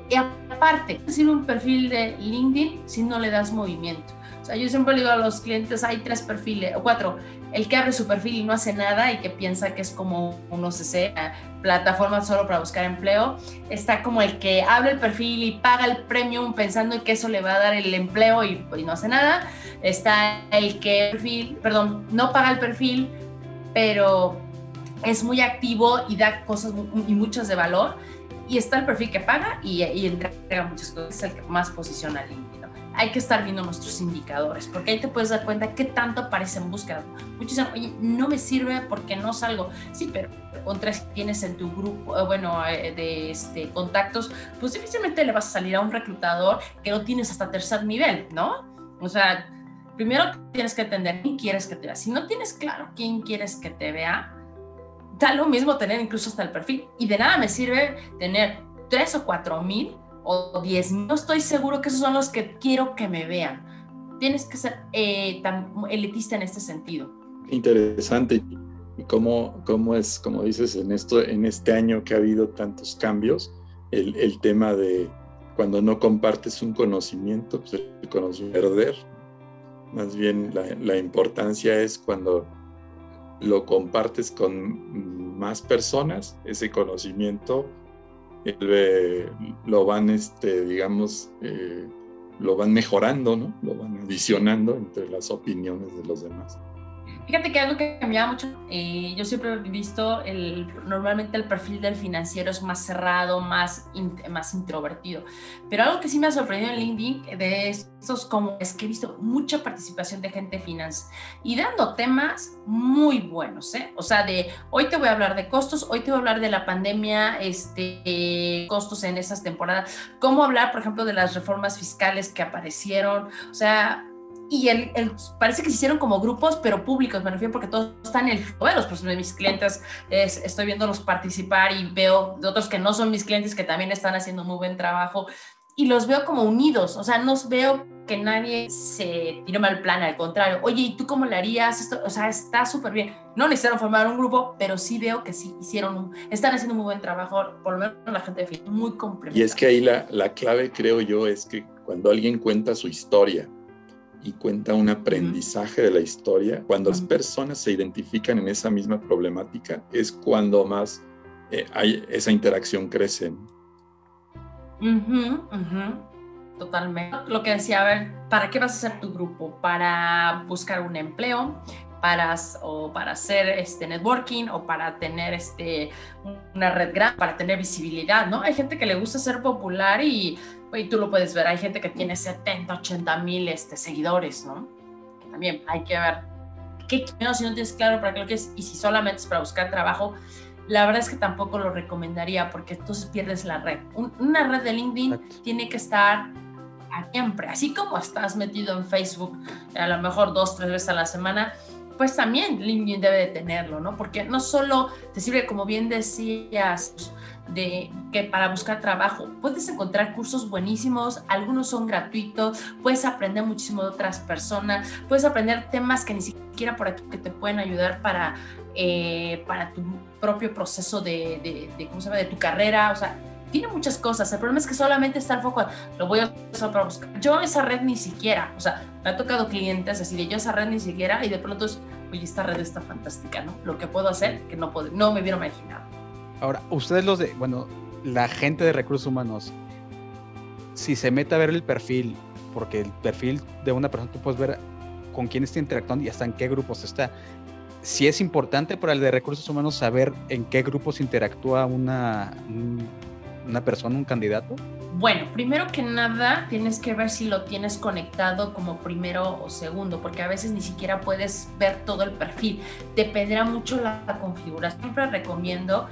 S3: y aparte, decir un perfil de LinkedIn si no le das movimiento. Sea, yo siempre digo a los clientes, hay tres perfiles, o cuatro, el que abre su perfil y no hace nada y que piensa que es como no sé, plataforma solo para buscar empleo, está como el que abre el perfil y paga el premium pensando que eso le va a dar el empleo y, no hace nada, está el que perfil, perdón, no paga el perfil, pero es muy activo y da cosas y muchas de valor, y está el perfil que paga y, y entrega muchas cosas, es el que más posiciona al hay que estar viendo nuestros indicadores, porque ahí te puedes dar cuenta qué tanto aparece en búsqueda. Muchos dicen, oye, no me sirve porque no salgo. Sí, pero con tres tienes en tu grupo, eh, bueno, eh, de este, contactos, pues difícilmente le vas a salir a un reclutador que no tienes hasta tercer nivel, ¿no? O sea, primero tienes que entender quién quieres que te vea. Si no tienes claro quién quieres que te vea, da lo mismo tener incluso hasta el perfil. Y de nada me sirve tener tres o cuatro mil o 10. No estoy seguro que esos son los que quiero que me vean. Tienes que ser eh, tan elitista en este sentido.
S4: Interesante. ¿Y cómo, cómo es, como dices, en, esto, en este año que ha habido tantos cambios, el, el tema de cuando no compartes un conocimiento, pues el conocimiento perder. Más bien la importancia es cuando lo compartes con más personas, ese conocimiento lo van, este, digamos, eh, lo van mejorando, ¿no? Lo van adicionando entre las opiniones de los demás.
S3: Fíjate que algo que llama mucho, eh, yo siempre he visto, el, normalmente el perfil del financiero es más cerrado, más, más introvertido, pero algo que sí me ha sorprendido en LinkedIn de estos como es que he visto mucha participación de gente de finanzas y dando temas muy buenos, ¿eh? O sea, de hoy te voy a hablar de costos, hoy te voy a hablar de la pandemia, este, costos en esas temporadas, cómo hablar, por ejemplo, de las reformas fiscales que aparecieron, o sea, y el, parece que se hicieron como grupos, pero públicos, me refiero porque todos están en el los pues de mis clientes estoy viéndolos participar y veo de otros que no son mis clientes que también están haciendo muy buen trabajo y los veo como unidos, o sea, no veo que nadie se tire mal plan, al contrario, oye, ¿y tú cómo le harías esto? O sea, está súper bien. No necesitaron formar un grupo, pero sí veo que sí hicieron, un, están haciendo un muy buen trabajo, por lo menos la gente de muy complementaria.
S4: Y es que ahí la, la clave, creo yo, es que cuando alguien cuenta su historia, y cuenta un aprendizaje de la historia, cuando las personas se identifican en esa misma problemática, es cuando más eh, hay esa interacción crece.
S3: Totalmente. Lo que decía, a ver, ¿para qué vas a hacer tu grupo? ¿Para buscar un empleo? Para, o para hacer este networking o para tener este, una red grande, para tener visibilidad, ¿no? Hay gente que le gusta ser popular y y tú lo puedes ver, hay gente que tiene 70, 80 mil este, seguidores, ¿no? También hay que ver qué quiero si no tienes claro para qué lo quieres y si solamente es para buscar trabajo, la verdad es que tampoco lo recomendaría porque entonces pierdes la red. una red de LinkedIn tiene que estar siempre, así como estás metido en Facebook a lo mejor dos, tres veces a la semana, pues también LinkedIn debe de tenerlo, ¿no? Porque no solo te sirve, como bien decías, de que para buscar trabajo puedes encontrar cursos buenísimos, algunos son gratuitos, puedes aprender muchísimo de otras personas, puedes aprender temas que ni siquiera por aquí que te pueden ayudar para, eh, para tu propio proceso de, de, ¿cómo se llama? de tu carrera, o sea, tiene muchas cosas. El problema es que solamente está el foco, lo voy a usar para buscar. Yo esa red ni siquiera, o sea, me ha tocado clientes así de yo esa red ni siquiera y de pronto es, oye, esta red está fantástica, ¿no? Lo que puedo hacer que no, puedo, no me hubiera imaginado.
S2: Ahora, ustedes los de, bueno, la gente de recursos humanos, si se mete a ver el perfil, porque el perfil de una persona tú puedes ver con quién está interactuando y hasta en qué grupos está. Si es importante para el de recursos humanos saber en qué grupos interactúa una, una persona, un candidato.
S3: Bueno, primero que nada tienes que ver si lo tienes conectado como primero o segundo, porque a veces ni siquiera puedes ver todo el perfil. Dependerá mucho la configuración. Siempre recomiendo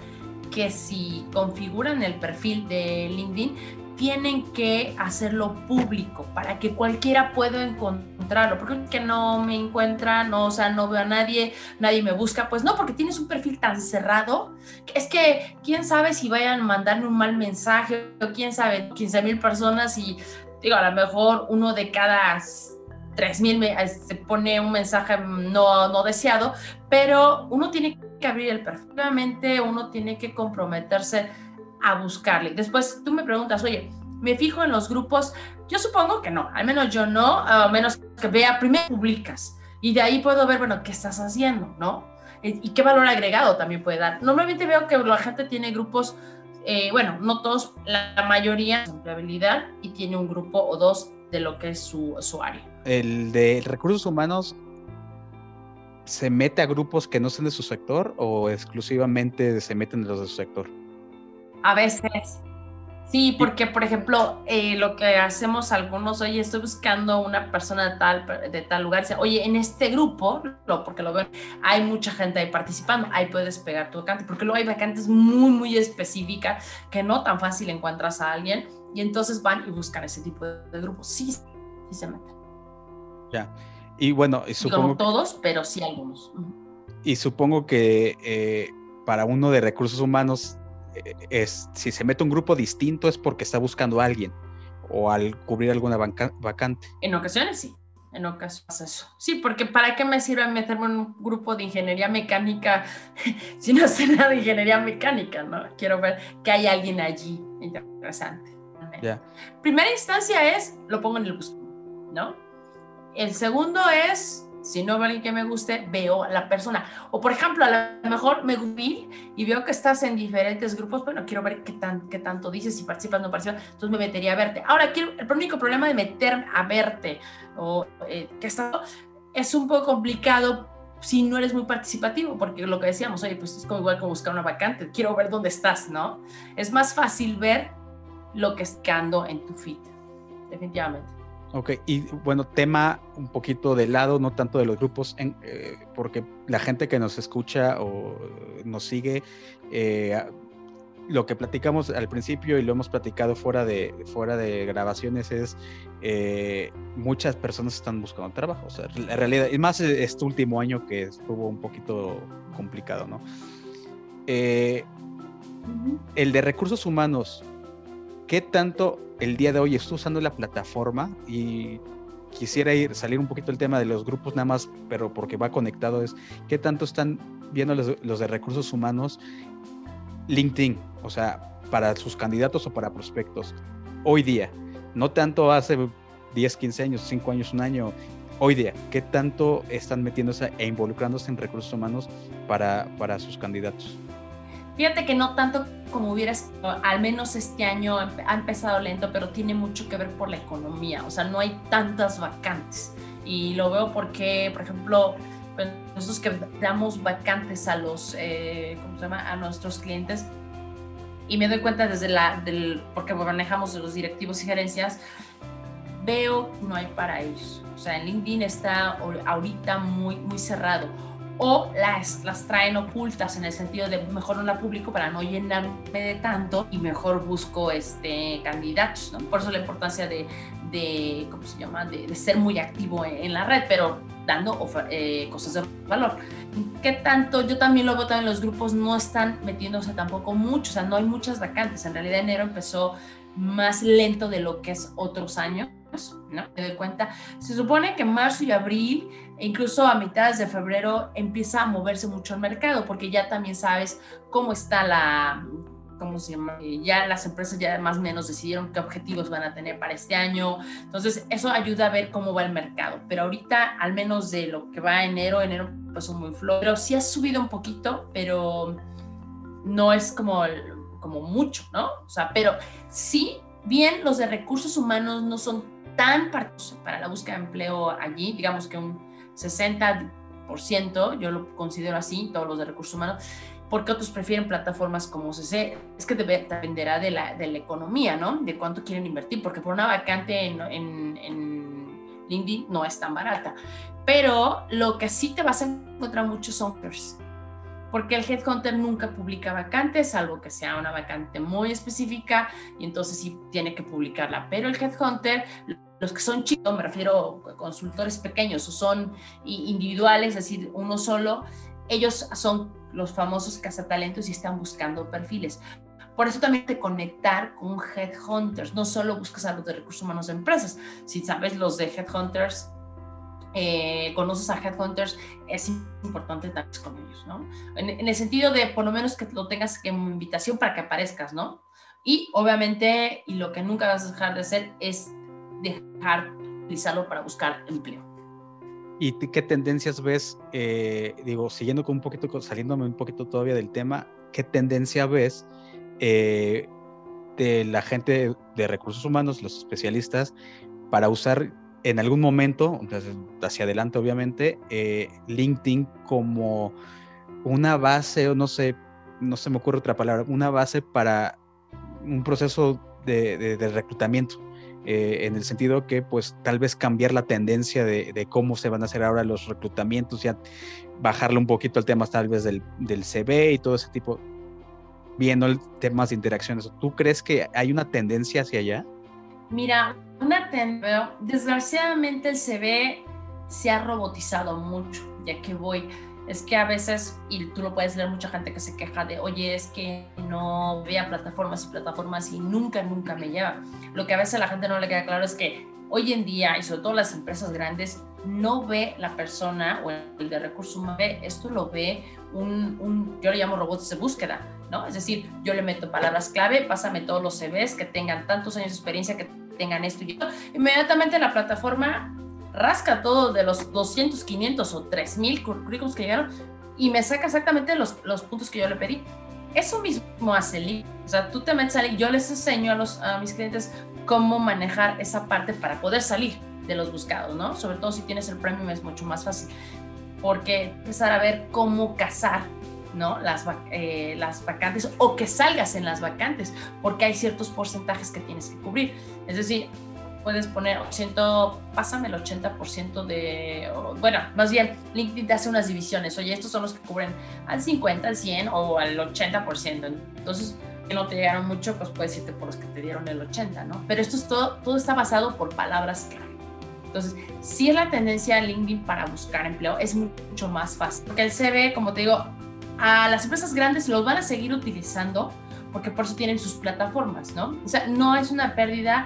S3: que si configuran el perfil de LinkedIn, tienen que hacerlo público para que cualquiera pueda encontrarlo. Porque que no me encuentra, no, o sea, no veo a nadie, nadie me busca. Pues no, porque tienes un perfil tan cerrado. Es que quién sabe si vayan a mandarme un mal mensaje o quién sabe, 15 mil personas y digo, a lo mejor uno de cada 3000 eh, se pone un mensaje no, no deseado, pero uno tiene que abrir el perfil. Obviamente uno tiene que comprometerse a buscarle. Después tú me preguntas, oye, me fijo en los grupos. Yo supongo que no, al menos yo no, a menos que vea, primero publicas y de ahí puedo ver, bueno, qué estás haciendo, ¿no? Y qué valor agregado también puede dar. Normalmente veo que la gente tiene grupos, eh, bueno, no todos, la mayoría empleabilidad y tiene un grupo o dos de lo que es su, su área.
S2: El de recursos humanos se mete a grupos que no son de su sector o exclusivamente se meten en los de su sector?
S3: A veces. Sí, porque por ejemplo, eh, lo que hacemos algunos, oye, estoy buscando una persona de tal, de tal lugar, oye, en este grupo, lo, porque lo veo, hay mucha gente ahí participando, ahí puedes pegar tu vacante, porque luego hay vacantes muy, muy específicas que no tan fácil encuentras a alguien y entonces van y buscan ese tipo de, grupos. Sí, sí se meten.
S2: Ya. Y bueno, supongo.
S3: Como todos, pero sí algunos.
S2: Y supongo que eh, para uno de recursos humanos, es, si se mete un grupo distinto es porque está buscando a alguien o al cubrir alguna vacante.
S3: En ocasiones sí. En ocasiones eso. Sí, porque ¿para qué me sirve meterme en un grupo de ingeniería mecánica *laughs* si no sé nada de ingeniería mecánica? ¿no? Quiero ver que hay alguien allí interesante. Primera instancia es, lo pongo en el buscador, ¿no? El segundo es, si no veo a alguien que me guste, veo a la persona. O por ejemplo, a lo mejor me vi y veo que estás en diferentes grupos, bueno, quiero ver qué, tan, qué tanto dices, si participas no participas, entonces me metería a verte. Ahora, quiero, el único problema de meterme a verte o eh, que está, es un poco complicado si no eres muy participativo, porque lo que decíamos, oye, pues es como igual como buscar una vacante, quiero ver dónde estás, ¿no? Es más fácil ver lo que es ando en tu feed, definitivamente.
S2: Ok, y bueno, tema un poquito de lado, no tanto de los grupos, en, eh, porque la gente que nos escucha o nos sigue, eh, lo que platicamos al principio y lo hemos platicado fuera de, fuera de grabaciones es eh, muchas personas están buscando trabajo. O sea, la realidad, y más este último año que estuvo un poquito complicado, ¿no? el de recursos humanos, ¿qué tanto el día de hoy estoy usando la plataforma y quisiera ir salir un poquito del tema de los grupos nada más, pero porque va conectado es qué tanto están viendo los, de recursos humanos LinkedIn, o sea, para sus candidatos o para prospectos hoy día, no tanto hace 10, 15 años, 5 años, un año, hoy día, qué tanto están metiéndose e involucrándose en recursos humanos para, para sus candidatos.
S3: Fíjate que no tanto como hubieras, al menos este año ha empezado lento, pero tiene mucho que ver por la economía, o sea, no hay tantas vacantes. Y lo veo porque, por ejemplo, pues, nosotros que damos vacantes a los, eh, ¿cómo se llama? A nuestros clientes, y me doy cuenta desde la, del, porque manejamos los directivos y gerencias, veo no hay para ellos. O sea, en LinkedIn está ahorita muy, muy cerrado o las, las traen ocultas en el sentido de mejor no la publico para no llenarme de tanto y mejor busco este, candidatos. Por eso la importancia de, de ¿cómo se llama?, de, ser muy activo en, la red, pero dando eh, cosas de valor. ¿Qué tanto? Yo también lo veo también los grupos no están metiéndose tampoco mucho, o sea, no hay muchas vacantes. En realidad enero empezó más lento de lo que es otros años, ¿no? Me doy cuenta. Se supone que marzo y abril, incluso a mitades de febrero, empieza a moverse mucho el mercado, porque ya también sabes cómo está la, ¿cómo se llama? Ya las empresas ya más o menos decidieron qué objetivos van a tener para este año. Entonces, eso ayuda a ver cómo va el mercado. Pero ahorita, al menos de lo que va enero, enero pasó muy flojo. Pero sí ha subido un poquito, pero no es como como mucho, ¿no? O sea, pero sí, bien, los de recursos humanos no son tan para la búsqueda de empleo allí, digamos que un 60%, yo lo considero así, todos los de recursos humanos, porque otros prefieren plataformas como CC. Es que dependerá de la, de la economía, ¿no? De cuánto quieren invertir, porque por una vacante en, en, LinkedIn no es tan barata. Pero lo que sí te vas a encontrar muchos son porque el headhunter nunca publica vacantes, salvo que sea una vacante muy específica y entonces sí tiene que publicarla. Pero el headhunter, los que son chicos, me refiero a consultores pequeños o son individuales, es decir, uno solo, ellos son los famosos cazatalentos y están buscando perfiles. Por eso también te conectar con headhunters, no solo buscas a los de recursos humanos de empresas, si sabes los de headhunters eh, conoces a headhunters, es importante estar con ellos, ¿no? En, el sentido de por lo menos que lo tengas como invitación para que aparezcas, ¿no? Y obviamente, y lo que nunca vas a dejar de hacer es dejar utilizarlo para buscar empleo.
S2: ¿Y qué tendencias ves, eh, digo, siguiendo con un poquito, saliéndome un poquito todavía del tema, qué tendencia ves eh, de la gente de recursos humanos, los especialistas, para usar en algún momento, hacia adelante obviamente, eh, LinkedIn como una base, o no sé, no se me ocurre otra palabra, una base para un proceso de, reclutamiento. Eh, en el sentido que pues tal vez cambiar la tendencia de, cómo se van a hacer ahora los reclutamientos, ya bajarle un poquito al tema tal vez del, del CV y todo ese tipo, viendo el temas de interacciones. ¿Tú crees que hay una tendencia hacia allá?
S3: Mira, una tendencia, desgraciadamente el CV se ha robotizado mucho, ya que voy, es que a veces, y tú lo puedes leer, mucha gente que se queja de, oye, es que no vea plataformas y plataformas y nunca, nunca me lleva. Lo que a veces a la gente no le queda claro es que hoy en día, y sobre todo las empresas grandes, no ve la persona o el de recursos humanos, esto lo ve un, un, yo le llamo robots de búsqueda, ¿no? Es decir, yo le meto palabras clave, pásame todos los CVs que tengan tantos años de experiencia, que tengan esto y esto. Inmediatamente la plataforma rasca todo de los 200, 500 o 3000 currículums que llegaron y me saca exactamente los, los puntos que yo le pedí. Eso mismo hace Lee. O sea, tú te metes a yo les enseño a, los, a mis clientes cómo manejar esa parte para poder salir de los buscados, ¿no? Sobre todo si tienes el premium es mucho más fácil. porque empezar a ver cómo cazar ¿no? Las, eh, las vacantes o que salgas en las vacantes, porque hay ciertos porcentajes que tienes que cubrir. Es decir, puedes poner 80, pásame el 80% de, bueno, más bien LinkedIn te hace unas divisiones, oye, estos son los que cubren al 50, al 100 o al 80%. Entonces, que no te llegaron mucho, pues puedes irte por los que te dieron el 80, ¿no? Pero esto es todo, todo está basado por palabras clave. Entonces, si es la tendencia de LinkedIn para buscar empleo, es mucho más fácil. Porque el CV, como te digo, a las empresas grandes los van a seguir utilizando porque por eso tienen sus plataformas, ¿no? O sea, no es una pérdida.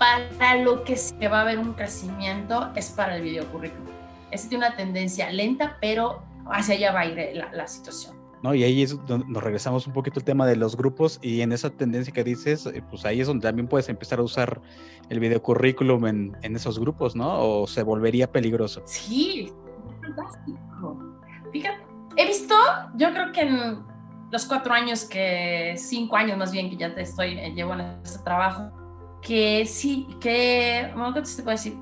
S3: Para lo que se va a haber un crecimiento es para el videocurrículum. Esa tiene una tendencia lenta, pero hacia allá va a ir la, la situación.
S2: ¿no? Y ahí es donde nos regresamos un poquito al tema de los grupos y en esa tendencia que dices, eh, pues ahí es donde también puedes empezar a usar el videocurrículum en, en esos grupos, ¿no? O se volvería peligroso.
S3: Sí, fantástico. Fíjate, he visto, yo creo que en los cuatro años que, cinco años más bien que ya te estoy, eh, llevo en este trabajo, que sí, que, ¿cómo te puedo decir?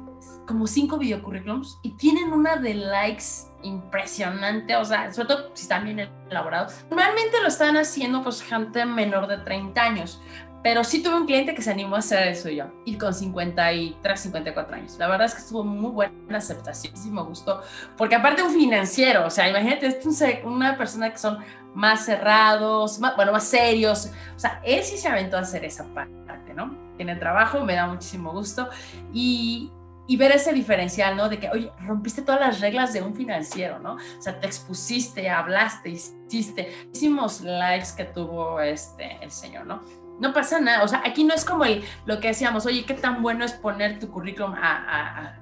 S3: Como cinco videocurrículums y tienen una de likes impresionante, o sea, sobre todo si están bien elaborados. Normalmente lo están haciendo pues gente menor de 30 años, pero sí tuve un cliente que se animó a hacer eso yo, y con 53, 54 años. La verdad es que estuvo muy buena aceptación, sí me gustó, porque aparte un financiero, o sea, imagínate, es una persona que son más cerrados, bueno, más serios, o sea, él sí se aventó a hacer esa parte, ¿no? Tiene trabajo, me da muchísimo gusto, y, y ver ese diferencial, ¿no? De que, oye, rompiste todas las reglas de un financiero, ¿no? O sea, te expusiste, hablaste, hiciste, hicimos likes que tuvo este, el señor, ¿no? no pasa nada. O sea, aquí no es como el, lo que decíamos, oye, qué tan bueno es poner tu currículum a,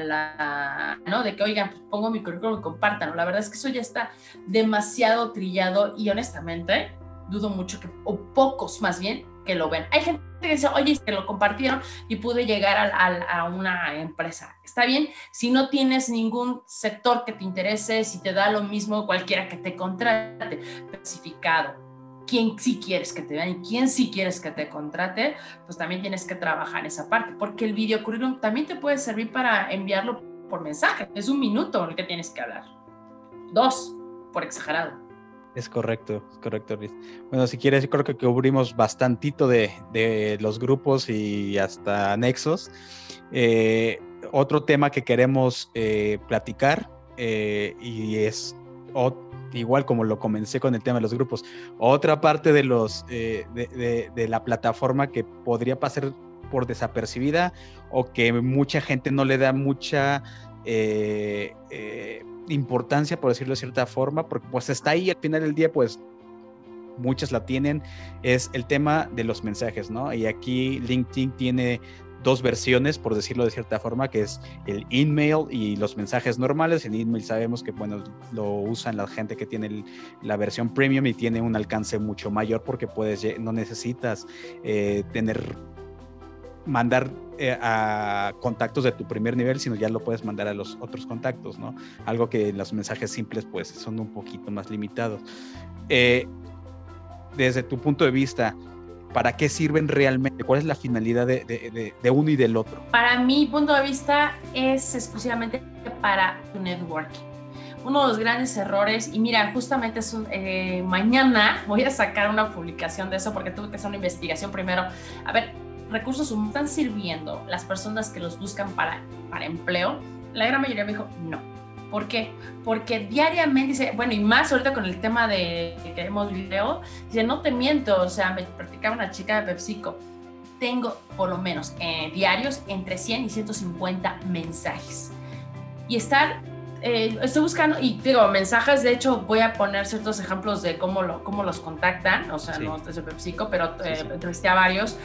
S3: la, ¿no? De que, oigan, pues pongo mi currículum y compártanlo. La verdad es que eso ya está demasiado trillado y honestamente dudo mucho que, o pocos más bien, que lo ven. Hay gente que dice, oye, lo compartieron y pude llegar a, a, una empresa. Está bien, si no tienes ningún sector que te interese, si te da lo mismo cualquiera que te contrate, especificado quién sí quieres que te vean y quién sí quieres que te contrate, pues también tienes que trabajar en esa parte, porque el video currículum también te puede servir para enviarlo por mensaje. Es un minuto el que tienes que hablar. Dos, por exagerado.
S2: Es correcto, es correcto, Luis. Bueno, si quieres, yo creo que cubrimos bastantito de, de los grupos y hasta anexos. Eh, otro tema que queremos eh, platicar eh, y es igual como lo comencé con el tema de los grupos, otra parte de, los, eh, de, la plataforma que podría pasar por desapercibida o que mucha gente no le da mucha importancia, por decirlo de cierta forma, porque pues está ahí al final del día, pues muchas la tienen, es el tema de los mensajes, ¿no? Y aquí LinkedIn tiene dos versiones, por decirlo de cierta forma, que es el email y los mensajes normales. En email sabemos que, bueno, lo usan la gente que tiene la versión premium y tiene un alcance mucho mayor porque puedes, no necesitas eh, tener mandar eh, a contactos de tu primer nivel, sino ya lo puedes mandar a los otros contactos, ¿no? Algo que los mensajes simples pues son un poquito más limitados. Eh, desde tu punto de vista, ¿Para qué sirven realmente? ¿Cuál es la finalidad de, uno y del otro?
S3: Para mi punto de vista es exclusivamente para tu networking. Uno de los grandes errores, y mira, justamente es eh, mañana voy a sacar una publicación de eso porque tuve que hacer una investigación primero. A ver, recursos humanos están sirviendo las personas que los buscan para, para empleo. La gran mayoría me dijo no ¿Por qué? Porque diariamente dice, bueno, y más ahorita con el tema de que queremos video, dice, no te miento, o sea, me practicaba una chica de PepsiCo. Tengo por lo menos eh, diarios entre 100 y 150 mensajes. Y estar, eh, estoy buscando, y digo, mensajes, de hecho, voy a poner ciertos ejemplos de cómo, lo, cómo los contactan, o sea, no desde PepsiCo, pero eh, entrevisté a varios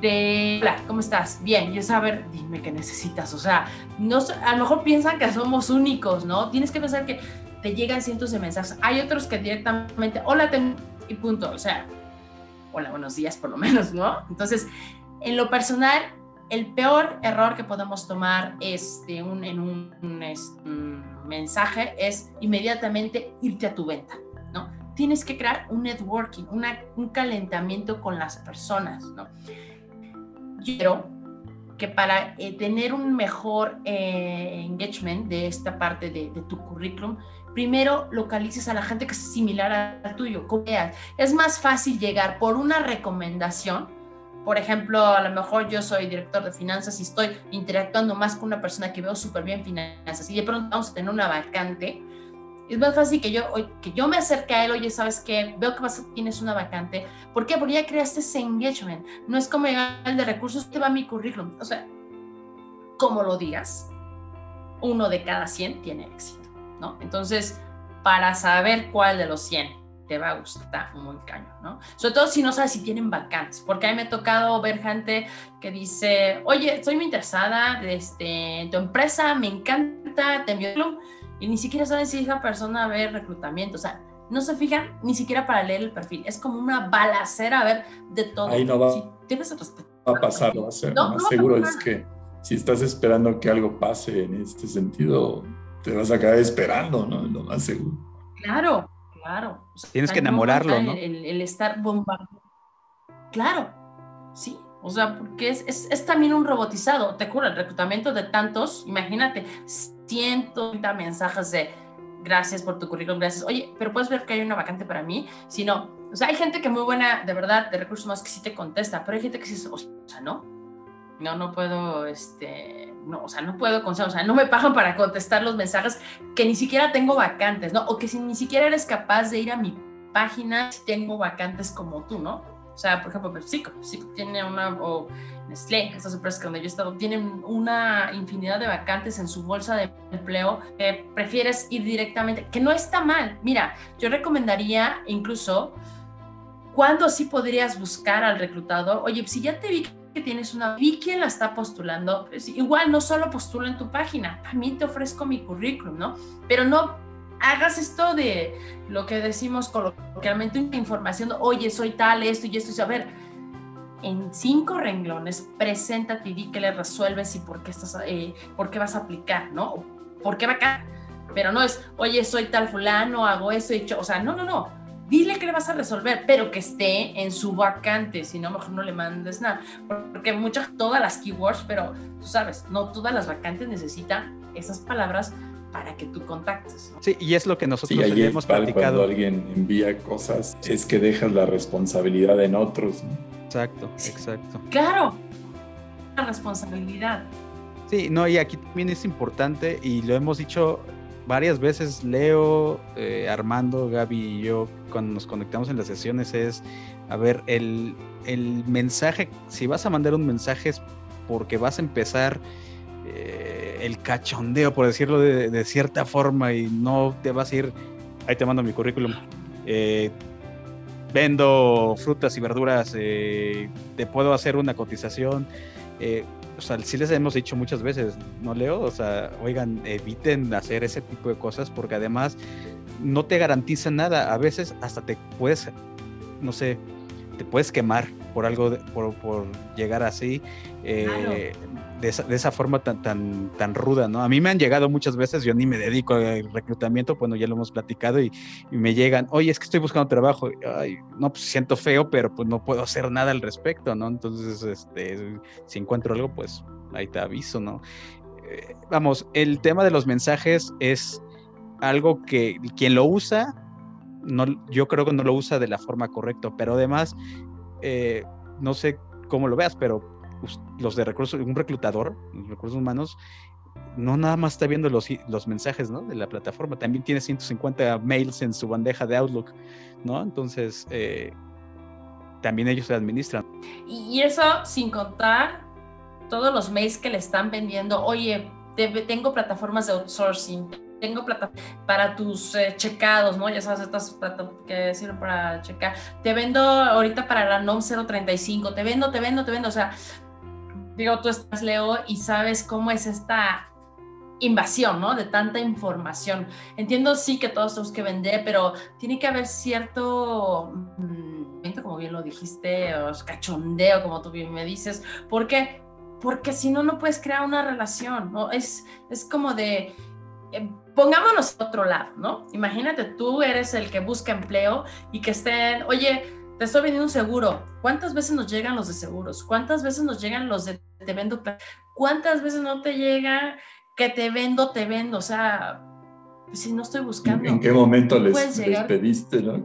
S3: de, hola, ¿cómo estás? Bien, yo saber, dime qué necesitas, o sea, no, a lo mejor piensan que somos únicos, ¿no? Tienes que pensar que te llegan cientos de mensajes. Hay otros que directamente, hola, y punto, o sea, hola, buenos días por lo menos, ¿no? Entonces, en lo personal, el peor error que podemos tomar es de un, en un, mensaje es inmediatamente irte a tu venta, ¿no? Tienes que crear un networking, una, un calentamiento con las personas, ¿no? Quiero que para eh, tener un mejor eh, engagement de esta parte de, de, tu currículum, primero localices a la gente que es similar al tuyo. Es más fácil llegar por una recomendación. Por ejemplo, a lo mejor yo soy director de finanzas y estoy interactuando más con una persona que veo súper bien finanzas y de pronto vamos a tener una vacante es más fácil que yo, que yo me acerque a él, oye, ¿sabes qué? Veo que vas, tienes una vacante. ¿Por qué? Porque ya creaste ese engagement. No es como llegar el de recursos, te va mi currículum. O sea, como lo digas, uno de cada 100 tiene éxito, ¿no? Entonces, para saber cuál de los 100 te va a gustar muy caño, ¿no? Sobre todo si no sabes si tienen vacantes, porque a mí me ha tocado ver gente que dice, oye, estoy muy interesada este, tu empresa, me encanta, te envío y ni siquiera saben si esa persona ve reclutamiento, o sea, no se fijan ni siquiera para leer el perfil, es como una balacera a ver de todo.
S4: Ahí no va,
S3: si tienes
S4: va a pasar, va a ser, no, más seguro es que si estás esperando que algo pase en este sentido, te vas a quedar esperando, ¿no? Lo más seguro.
S3: Claro, claro.
S2: Tienes que enamorarlo, ¿no?
S3: El, estar bombardeando. Claro, sí. O sea, porque es, es, es, también un robotizado. Te cura el reclutamiento de tantos, imagínate, 130 mensajes de gracias por tu currículum, gracias. Oye, pero puedes ver que hay una vacante para mí. Si no, o sea, hay gente que muy buena, de verdad, de recursos más que sí te contesta, pero hay gente que sí, o sea, no. No, no puedo, este, no, o sea, no puedo, o sea, no me pagan para contestar los mensajes que ni siquiera tengo vacantes, ¿no? O que si ni siquiera eres capaz de ir a mi página, si tengo vacantes como tú, ¿no? O sea, por ejemplo, PepsiCo, PepsiCo tiene una, o Nestlé, donde yo he estado, tienen una infinidad de vacantes en su bolsa de empleo que prefieres ir directamente, que no está mal. Mira, yo recomendaría incluso cuando sí podrías buscar al reclutador, oye, si ya te vi que tienes una, vi quién la está postulando, pues igual no solo postula en tu página, también te ofrezco mi currículum, ¿no? Pero no hagas esto de lo que decimos coloquialmente, una información, oye, soy tal, esto y esto, y a ver, en cinco renglones, preséntate y di que le resuelves y por qué, estás, eh, por qué vas a aplicar, ¿no? ¿Por qué va acá? Pero no es, oye, soy tal fulano, hago eso, y o sea, no, no, no. Dile que le vas a resolver, pero que esté en su vacante, si no, mejor no le mandes nada. Porque muchas, todas las keywords, pero tú sabes, no todas las vacantes necesitan esas palabras para que tú contactes.
S2: Sí, y es lo que nosotros
S4: sí, hemos platicado. Cuando alguien envía cosas, es que dejas la responsabilidad en otros. ¿no?
S2: Exacto, exacto.
S3: Claro, la responsabilidad.
S2: Sí, no, y aquí también es importante, y lo hemos dicho varias veces, Leo, eh, Armando, Gaby y yo, cuando nos conectamos en las sesiones, es, a ver, el, el mensaje, si vas a mandar un mensaje es porque vas a empezar eh, el cachondeo, por decirlo de, de, cierta forma, y no te vas a ir, ahí te mando mi currículum. Eh, vendo frutas y verduras, eh, te puedo hacer una cotización. Eh, o sea, sí les hemos dicho muchas veces, ¿no, Leo? O sea, oigan, eviten hacer ese tipo de cosas porque además no te garantiza nada. A veces hasta te puedes, no sé, te puedes quemar por algo, por, por, llegar así. Eh, de esa, forma tan, tan, tan ruda, ¿no? A mí me han llegado muchas veces, yo ni me dedico al reclutamiento, bueno, ya lo hemos platicado y, me llegan, oye, es que estoy buscando trabajo, ay, no, pues siento feo, pero pues no puedo hacer nada al respecto, ¿no? Entonces, este, si encuentro algo, pues ahí te aviso, ¿no? Eh, vamos, el tema de los mensajes es algo que quien lo usa, no, yo creo que no lo usa de la forma correcta, pero además, eh, no sé cómo lo veas, pero los de recursos, un reclutador, los recursos humanos, no nada más está viendo los, los mensajes ¿no? de la plataforma, también tiene 150 mails en su bandeja de Outlook, ¿no? Entonces, eh, también ellos se administran.
S3: Y eso sin contar todos los mails que le están vendiendo, oye, tengo plataformas de outsourcing, tengo plata para tus eh, checados, ¿no? Ya sabes, estas que sirven para checar. Te vendo ahorita para la NOM 035, te vendo, te vendo, te vendo. O sea, digo, tú estás, Leo, y sabes cómo es esta invasión, ¿no? De tanta información. Entiendo, sí, que todos tenemos que vender, pero tiene que haber cierto, mm, como bien lo dijiste, o cachondeo, como tú bien me dices. ¿Por qué? Porque si no, no puedes crear una relación, ¿no? Es, es como de... Eh, pongámonos a otro lado, ¿no? Imagínate, tú eres el que busca empleo y que estén, oye, te estoy vendiendo un seguro. ¿Cuántas veces nos llegan los de seguros? ¿Cuántas veces nos llegan los de te vendo. ¿Cuántas veces no te llega que te vendo, te vendo? O sea, pues, si no estoy buscando.
S4: ¿En qué momento les, les pediste, no? *laughs*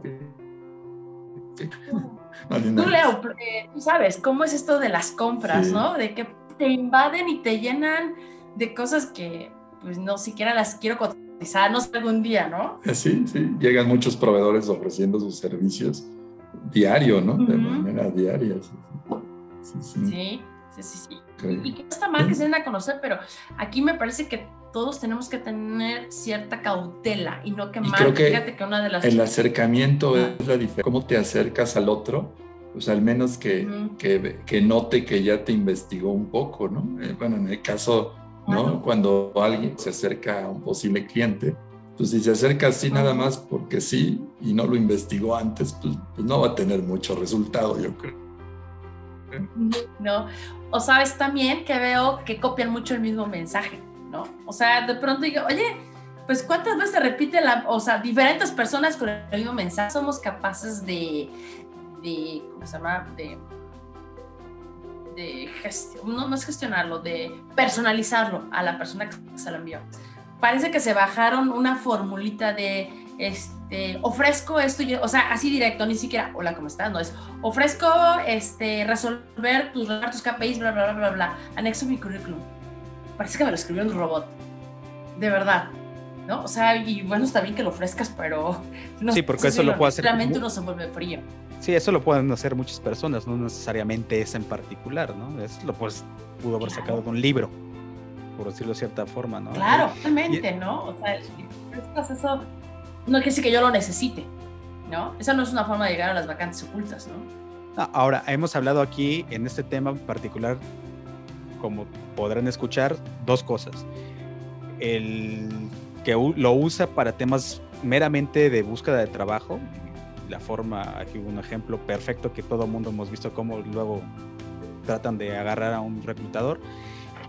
S3: tú, Leo, eh, tú sabes cómo es esto de las compras, ¿no? De que te invaden y te llenan de cosas que pues no siquiera las quiero cotizar, no sé, algún día, ¿no?
S4: Eh, sí, sí, llegan muchos proveedores ofreciendo sus servicios diario, ¿no? De manera diaria.
S3: Sí, sí, sí. sí, Y, que no está mal que se den a conocer, pero aquí me parece que todos tenemos que tener cierta cautela y no que
S4: más. Fíjate que una de las. El acercamiento es la diferencia. ¿Cómo te acercas al otro? Pues al menos que, que, que, note que ya te investigó un poco, ¿no? Eh, bueno, en el caso, ¿no? Cuando alguien se acerca a un posible cliente, pues si se acerca así nada más porque sí y no lo investigó antes, pues, pues, no va a tener mucho resultado, yo creo. *laughs*
S3: No, o sabes también que veo que copian mucho el mismo mensaje, ¿no? O sea, de pronto digo, oye, pues cuántas veces se repite la, o sea, diferentes personas con el mismo mensaje somos capaces de, de ¿cómo se llama? De, de gestión, no, no es gestionarlo, de personalizarlo a la persona que se lo envió parece que se bajaron una formulita de este, ofrezco esto, o sea, así directo, ni siquiera, hola, ¿cómo estás? No es, ofrezco este, resolver tus, tus KPIs, bla, bla, bla, bla, bla, anexo mi currículum. Parece que me lo escribió un robot, de verdad. ¿No? O sea, y bueno, está bien que lo ofrezcas, pero... *laughs*
S2: No, sí, porque eso lo puede hacer...
S3: Realmente uno se vuelve frío.
S2: Sí, eso lo pueden hacer muchas personas, no necesariamente esa en particular, ¿no? Eso lo pues, pudo haber sacado de un libro por decirlo de cierta forma, ¿no?
S3: Claro, totalmente, ¿no? O sea, eso no quiere decir que yo lo necesite, ¿no? Esa no es una forma de llegar a las vacantes ocultas, ¿no?
S2: Ah, ahora, hemos hablado aquí en este tema en particular, como podrán escuchar, dos cosas. El que lo usa para temas meramente de búsqueda de trabajo, la forma, aquí un ejemplo perfecto que todo mundo hemos visto cómo luego tratan de agarrar a un reclutador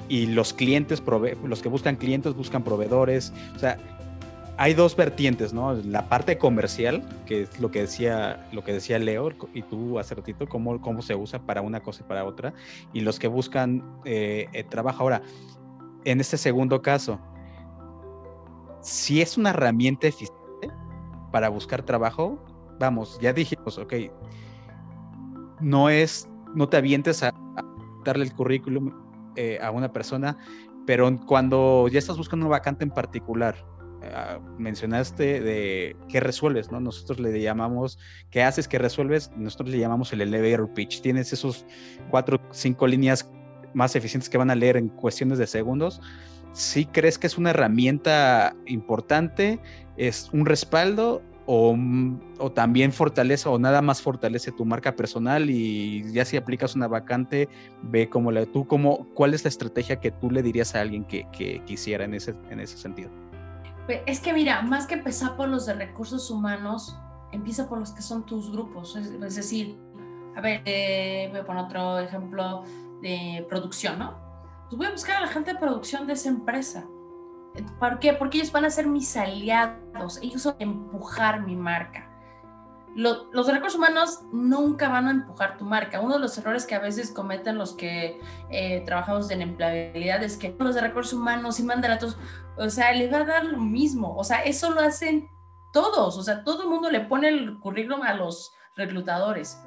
S2: y los clientes, los que buscan clientes buscan proveedores, o sea, hay dos vertientes, ¿no? La parte comercial, que es lo que decía, lo que decía Leo y tú hace ratito, cómo, cómo se usa para una cosa y para otra, y los que buscan eh, eh, trabajo. Ahora, en este segundo caso, si es una herramienta eficiente para buscar trabajo, vamos, ya dijimos, ok, no es, no te avientes a darle el currículum eh, a una persona, pero cuando ya estás buscando una vacante en particular, eh, mencionaste de qué resuelves, ¿no? Nosotros le llamamos, ¿qué haces? ¿Qué resuelves? Nosotros le llamamos el elevator pitch. Tienes esos cuatro, cinco líneas más eficientes que van a leer en cuestiones de segundos. ¿Sí crees que es una herramienta importante? ¿Es un respaldo? o, o, también fortalece o nada más fortalece tu marca personal y ya si aplicas una vacante, ve cómo la, tú cómo, cuál es la estrategia que tú le dirías a alguien que, que quisiera en ese, en ese sentido.
S3: Es que mira, más que empezar por los de recursos humanos, empieza por los que son tus grupos, es, decir, a ver, eh, voy a poner otro ejemplo de producción, ¿no? Pues voy a buscar a la gente de producción de esa empresa ¿Por qué? Porque ellos van a ser mis aliados, ellos van a empujar mi marca. Los, recursos humanos nunca van a empujar tu marca. Uno de los errores que a veces cometen los que eh, trabajamos en empleabilidad es que los de recursos humanos y todos, o sea, les va a dar lo mismo. O sea, eso lo hacen todos. O sea, todo el mundo le pone el currículum a los reclutadores.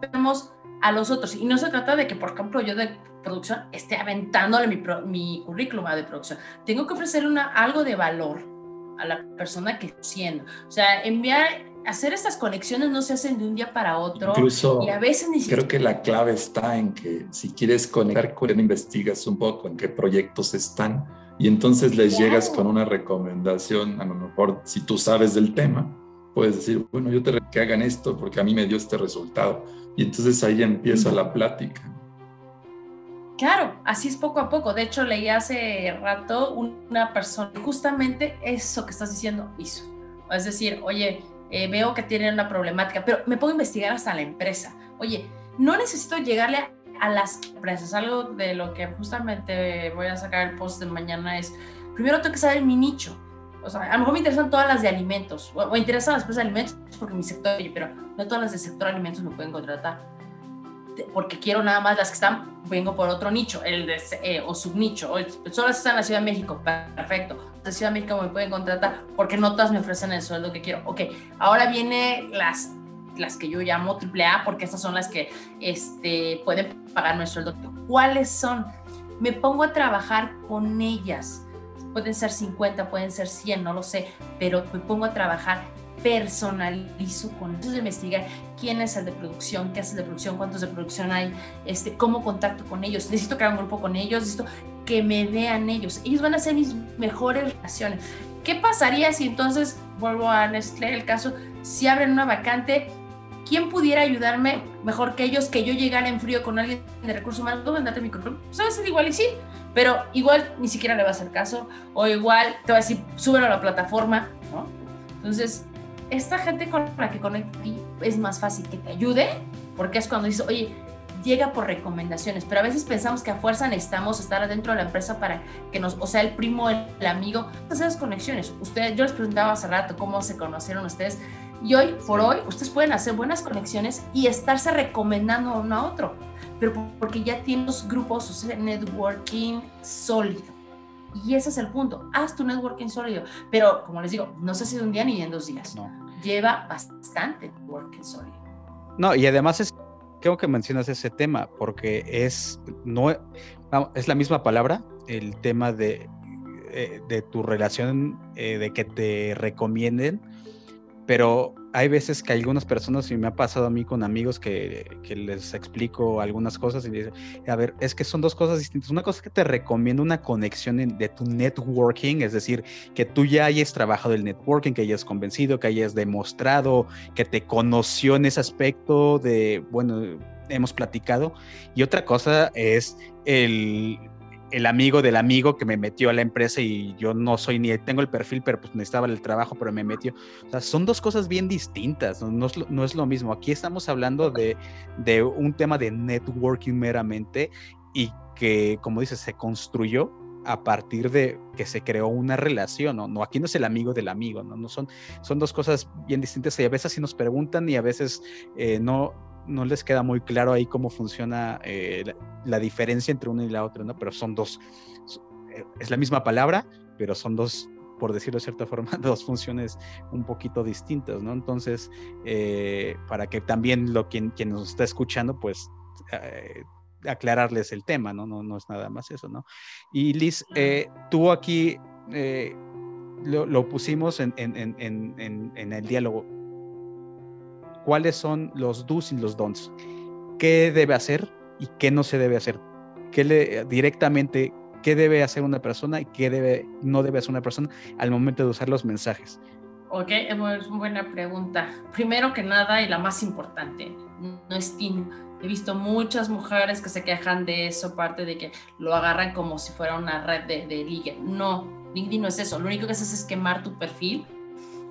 S3: Vemos a los otros. Y no se trata de que, por ejemplo, yo de producción esté aventándole mi, mi currículum de producción. Tengo que ofrecer una, algo de valor a la persona que siendo. O sea, enviar, hacer estas conexiones no se hacen de un día para otro.
S4: Incluso, y a veces ni creo que la clave está en que si quieres conectar con investigas un poco en qué proyectos están y entonces les llegas con una recomendación, a lo mejor si tú sabes del tema, puedes decir, bueno, yo te que hagan esto porque a mí me dio este resultado. Y entonces ahí empieza la plática.
S3: Claro, así es poco a poco. De hecho, leí hace rato una persona, justamente eso que estás diciendo hizo. Es decir, oye, eh, veo que tienen una problemática, pero me puedo investigar hasta la empresa. Oye, no necesito llegarle a las empresas. Algo de lo que justamente voy a sacar el post de mañana es, primero tengo que saber mi nicho. O sea, a lo mejor me interesan todas las de alimentos, o, me interesan las de alimentos porque mi sector, pero no todas las del sector alimentos me pueden contratar porque quiero nada más las que están, vengo por otro nicho, el de, eh, o subnicho, o solo están en la Ciudad de México, perfecto. La Ciudad de México me pueden contratar porque no todas me ofrecen el sueldo que quiero. Ok, ahora viene las las que yo llamo AAA, porque estas son las que este, pueden pagarme el sueldo. ¿Cuáles son? Me pongo a trabajar con ellas. Pueden ser 50, pueden ser 100, no lo sé, pero me pongo a trabajar personalizo con ellos, investigar quién es el de producción, qué el de producción, cuántos de producción hay, este, cómo contacto con ellos, necesito crear un grupo con ellos, necesito que me vean ellos, ellos van a ser mis mejores relaciones. ¿Qué pasaría si entonces, vuelvo a Nestlé el caso, si abren una vacante, ¿quién pudiera ayudarme mejor que ellos que yo llegara en frío con alguien de recursos humanos? ¿Tú vendate mi currículum? ¿Sabes? Igual y sí, pero igual ni siquiera le va a hacer caso, o igual te va a decir, súbelo a la plataforma, ¿no? Entonces, esta gente con la que conecté es más fácil que te ayude, porque es cuando dices, oye, llega por recomendaciones, pero a veces pensamos que a fuerza necesitamos estar adentro de la empresa para que nos, o sea, el primo, el, amigo, esas conexiones. Ustedes, yo les preguntaba hace rato cómo se conocieron ustedes, y hoy por hoy ustedes pueden hacer buenas conexiones y estarse recomendando uno a otro, pero porque ya tienen los grupos, o sea, networking sólido. Y ese es el punto. Haz tu networking sólido. Pero, como les digo, no sé si de un día ni en dos días. No. Lleva bastante networking sólido.
S2: No, y además es, creo que mencionas ese tema, porque es, no, es la misma palabra, el tema de, eh, de tu relación, eh, de que te recomienden, pero hay veces que algunas personas, y me ha pasado a mí con amigos que, les explico algunas cosas y dicen, a ver, es que son dos cosas distintas. Una cosa es que te recomiendo una conexión de tu networking, es decir, que tú ya hayas trabajado el networking, que hayas convencido, que hayas demostrado, que te conoció en ese aspecto de, bueno, hemos platicado. Y otra cosa es el el amigo del amigo que me metió a la empresa y yo no soy ni tengo el perfil, pero pues necesitaba el trabajo, pero me metió. O sea, son dos cosas bien distintas, no, es, lo mismo. Aquí estamos hablando de, de, un tema de networking meramente y que, como dices, se construyó a partir de que se creó una relación, ¿no? no aquí no es el amigo del amigo, ¿no? no son, son dos cosas bien distintas y a veces sí nos preguntan y a veces eh, no, no les queda muy claro ahí cómo funciona eh, la, diferencia entre una y la otra, ¿no? Pero son dos, eh, es la misma palabra, pero son dos, por decirlo de cierta *laughs* forma, dos funciones un poquito distintas, ¿no? Entonces, eh, para que también lo quien, quien nos está escuchando, pues aclararles el tema, ¿no? ¿no? No es nada más eso, ¿no? Y Liz, tú aquí lo, pusimos en, en, en, en el diálogo cuáles son los do's y los don'ts, qué debe hacer y qué no se debe hacer, qué le, directamente qué debe hacer una persona y qué debe, no debe hacer una persona al momento de usar los mensajes.
S3: Ok, es muy buena pregunta. Primero que nada y la más importante, no es He visto muchas mujeres que se quejan de eso, parte de que lo agarran como si fuera una red de, de ligue. No, LinkedIn no es eso. Lo único que haces es quemar tu perfil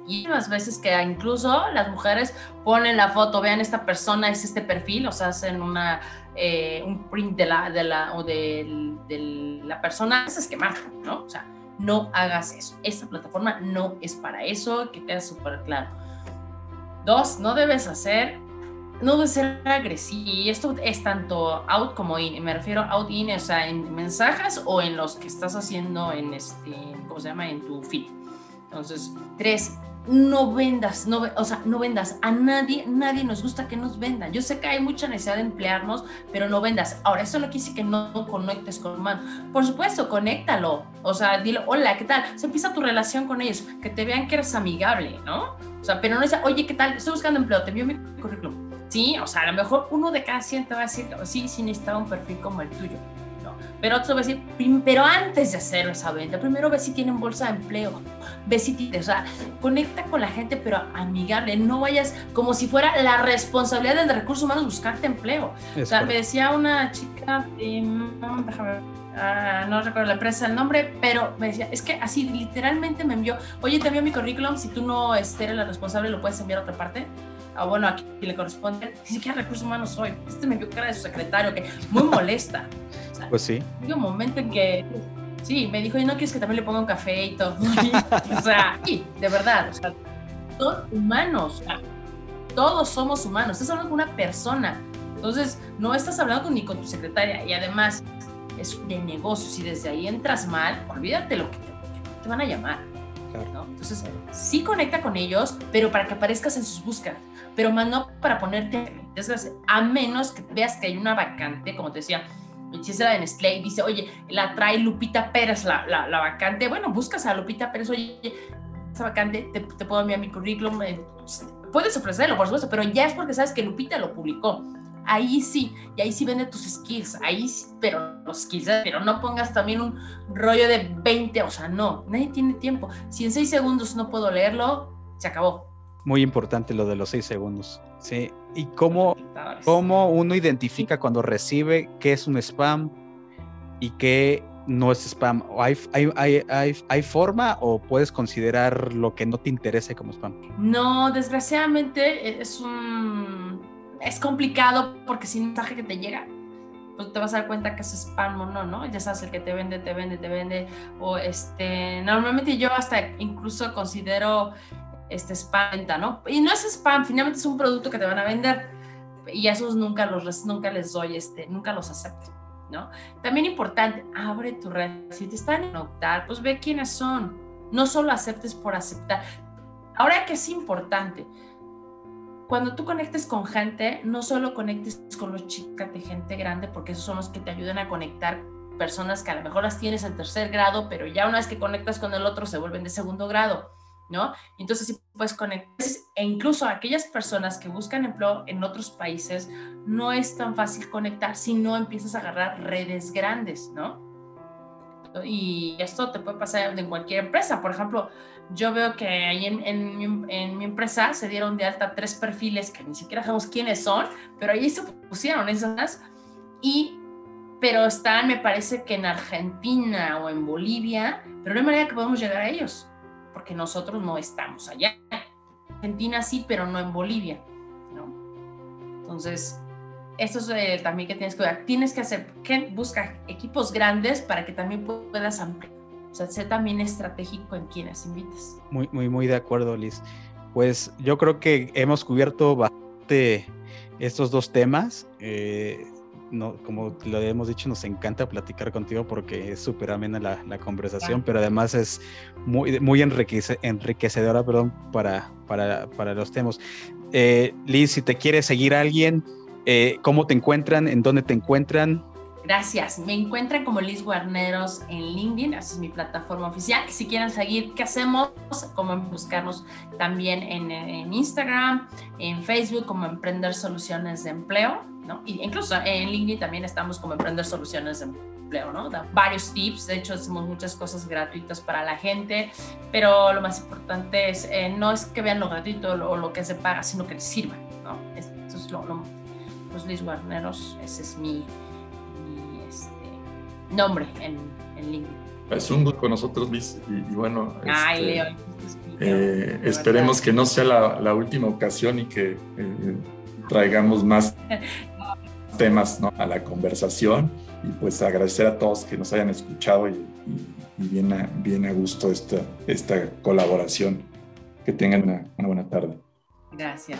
S3: y unas veces que incluso las mujeres ponen la foto, vean esta persona, es este perfil, o sea, hacen una, eh, un print de la, de la, o de, de la persona, es quemar, ¿no? O sea, no hagas eso. Esta plataforma no es para eso, que quede súper claro. Dos, no debes hacer, no debes ser agresivo. Y esto es tanto out como in. Me refiero out in, o sea, en mensajes o en los que estás haciendo en este, ¿cómo se llama? En tu feed. Entonces, tres, no vendas, no, o sea, no vendas. A nadie, nadie nos gusta que nos vendan. Yo sé que hay mucha necesidad de emplearnos, pero no vendas. Ahora, eso no quiere decir que no conectes con humano. Por supuesto, conéctalo. O sea, dile, hola, ¿qué tal? Se empieza tu relación con ellos, que te vean que eres amigable, ¿no? O sea, pero no es, oye, ¿qué tal? Estoy buscando empleo, te envío mi currículum. Sí, o sea, a lo mejor uno de cada 100 te va a decir, sí, sí necesitaba un perfil como el tuyo. Pero otro a decir, pero antes de hacer esa venta, primero ve si tienen bolsa de empleo, ve si tienen, o sea, conecta con la gente, pero amigable, no vayas como si fuera la responsabilidad del recurso humano buscarte empleo. o sea, me decía una chica, ah, no recuerdo la empresa el nombre, pero me decía, es que así literalmente me envió, oye, te envío mi currículum, si tú no eres la responsable, lo puedes enviar a otra parte. Ah, bueno, aquí le corresponde, ni siquiera recursos humanos soy. Este me envió cara de su secretario, que muy molesta.
S2: Pues sí.
S3: Hubo un momento en que, sí, me dijo, ¿y no quieres que también le ponga un café y todo? *laughs* o sea, sí, de verdad, o sea, son humanos, todos somos humanos. Estás hablando con una persona. Entonces, no estás hablando ni con tu secretaria y además es de negocios y desde ahí entras mal, olvídate lo que te, te van a llamar. ¿no? Entonces, sí conecta con ellos, pero para que aparezcas en sus búsquedas, pero más no para ponerte desgracia, a menos que veas que hay una vacante, como te decía, si de Nestlé y dice, oye, la trae Lupita Pérez, la, la, la, vacante, bueno, buscas a Lupita Pérez, oye, esa vacante, te, te puedo enviar mi currículum, eh, puedes ofrecerlo, por supuesto, pero ya es porque sabes que Lupita lo publicó ahí sí, y ahí sí vende tus skills, ahí sí, pero los skills, ¿eh? pero no pongas también un rollo de 20, o sea, no, nadie tiene tiempo. Si en 6 segundos no puedo leerlo, se acabó.
S2: Muy importante lo de los 6 segundos, ¿sí? ¿Y cómo, cómo uno identifica cuando recibe qué es un spam y qué no es spam? ¿Hay, hay, hay, hay, forma o puedes considerar lo que no te interese como spam?
S3: No, desgraciadamente es un es complicado porque sin mensaje que te llega, pues te vas a dar cuenta que es spam o no, ¿no? Ya sabes, el que te vende, te vende, te vende. O este, normalmente yo hasta incluso considero este spam, ¿no? Y no es spam, finalmente es un producto que te van a vender. Y esos nunca los nunca les doy, este, nunca los acepto, ¿no? También importante, abre tu red. Si te están en optar, pues ve quiénes son. No solo aceptes por aceptar. Ahora que es importante, cuando tú conectes con gente, no solo conectes con los chicas de gente grande, porque esos son los que te ayudan a conectar personas que a lo mejor las tienes en tercer grado, pero ya una vez que conectas con el otro se vuelven de segundo grado, ¿no? Entonces sí puedes conectar, e incluso aquellas personas que buscan empleo en otros países, no es tan fácil conectar si no empiezas a agarrar redes grandes, ¿no? Y esto te puede pasar en cualquier empresa. Por ejemplo, yo veo que ahí en, en, mi, empresa se dieron de alta tres perfiles que ni siquiera sabemos quiénes son, pero ahí se pusieron esas. Y, pero están, me parece que en Argentina o en Bolivia, pero no hay manera que podamos llegar a ellos, porque nosotros no estamos allá. Argentina sí, pero no en Bolivia. ¿no? Entonces, esto es eh, también que tienes que ver. Tienes que hacer, que busca equipos grandes para que también puedas ampliar. O sea, sé también estratégico en quienes invitas.
S2: Muy, muy, muy de acuerdo, Liz. Pues yo creo que hemos cubierto bastante estos dos temas. Eh, no, como lo hemos dicho, nos encanta platicar contigo porque es súper amena la, la, conversación, pero además es muy, muy enriquecedora perdón, para, para, para los temas. Eh, Liz, si te quiere seguir alguien, eh, ¿Cómo te encuentran? ¿En dónde te encuentran?
S3: Gracias. Me encuentran como Liz Guarneros en LinkedIn, esa es mi plataforma oficial. Si quieren seguir qué hacemos, como buscarnos también en, Instagram, en Facebook como Emprender Soluciones de Empleo, ¿no? Y incluso en LinkedIn también estamos como Emprender Soluciones de Empleo, ¿no? Da varios tips, de hecho hacemos muchas cosas gratuitas para la gente, pero lo más importante es, eh, no es que vean lo gratuito o lo, que se paga, sino que les sirva, ¿no? Eso es lo, lo pues Liz Guarneros, ese es mi, este, nombre en, en, LinkedIn.
S4: Es un gusto con nosotros, Liz, y, bueno, este, eh, esperemos que no sea la, última ocasión y que eh, traigamos más *laughs* temas a la conversación y pues agradecer a todos que nos hayan escuchado y, bien, a, bien a gusto esta, esta colaboración. Que tengan una, una buena tarde.
S3: Gracias.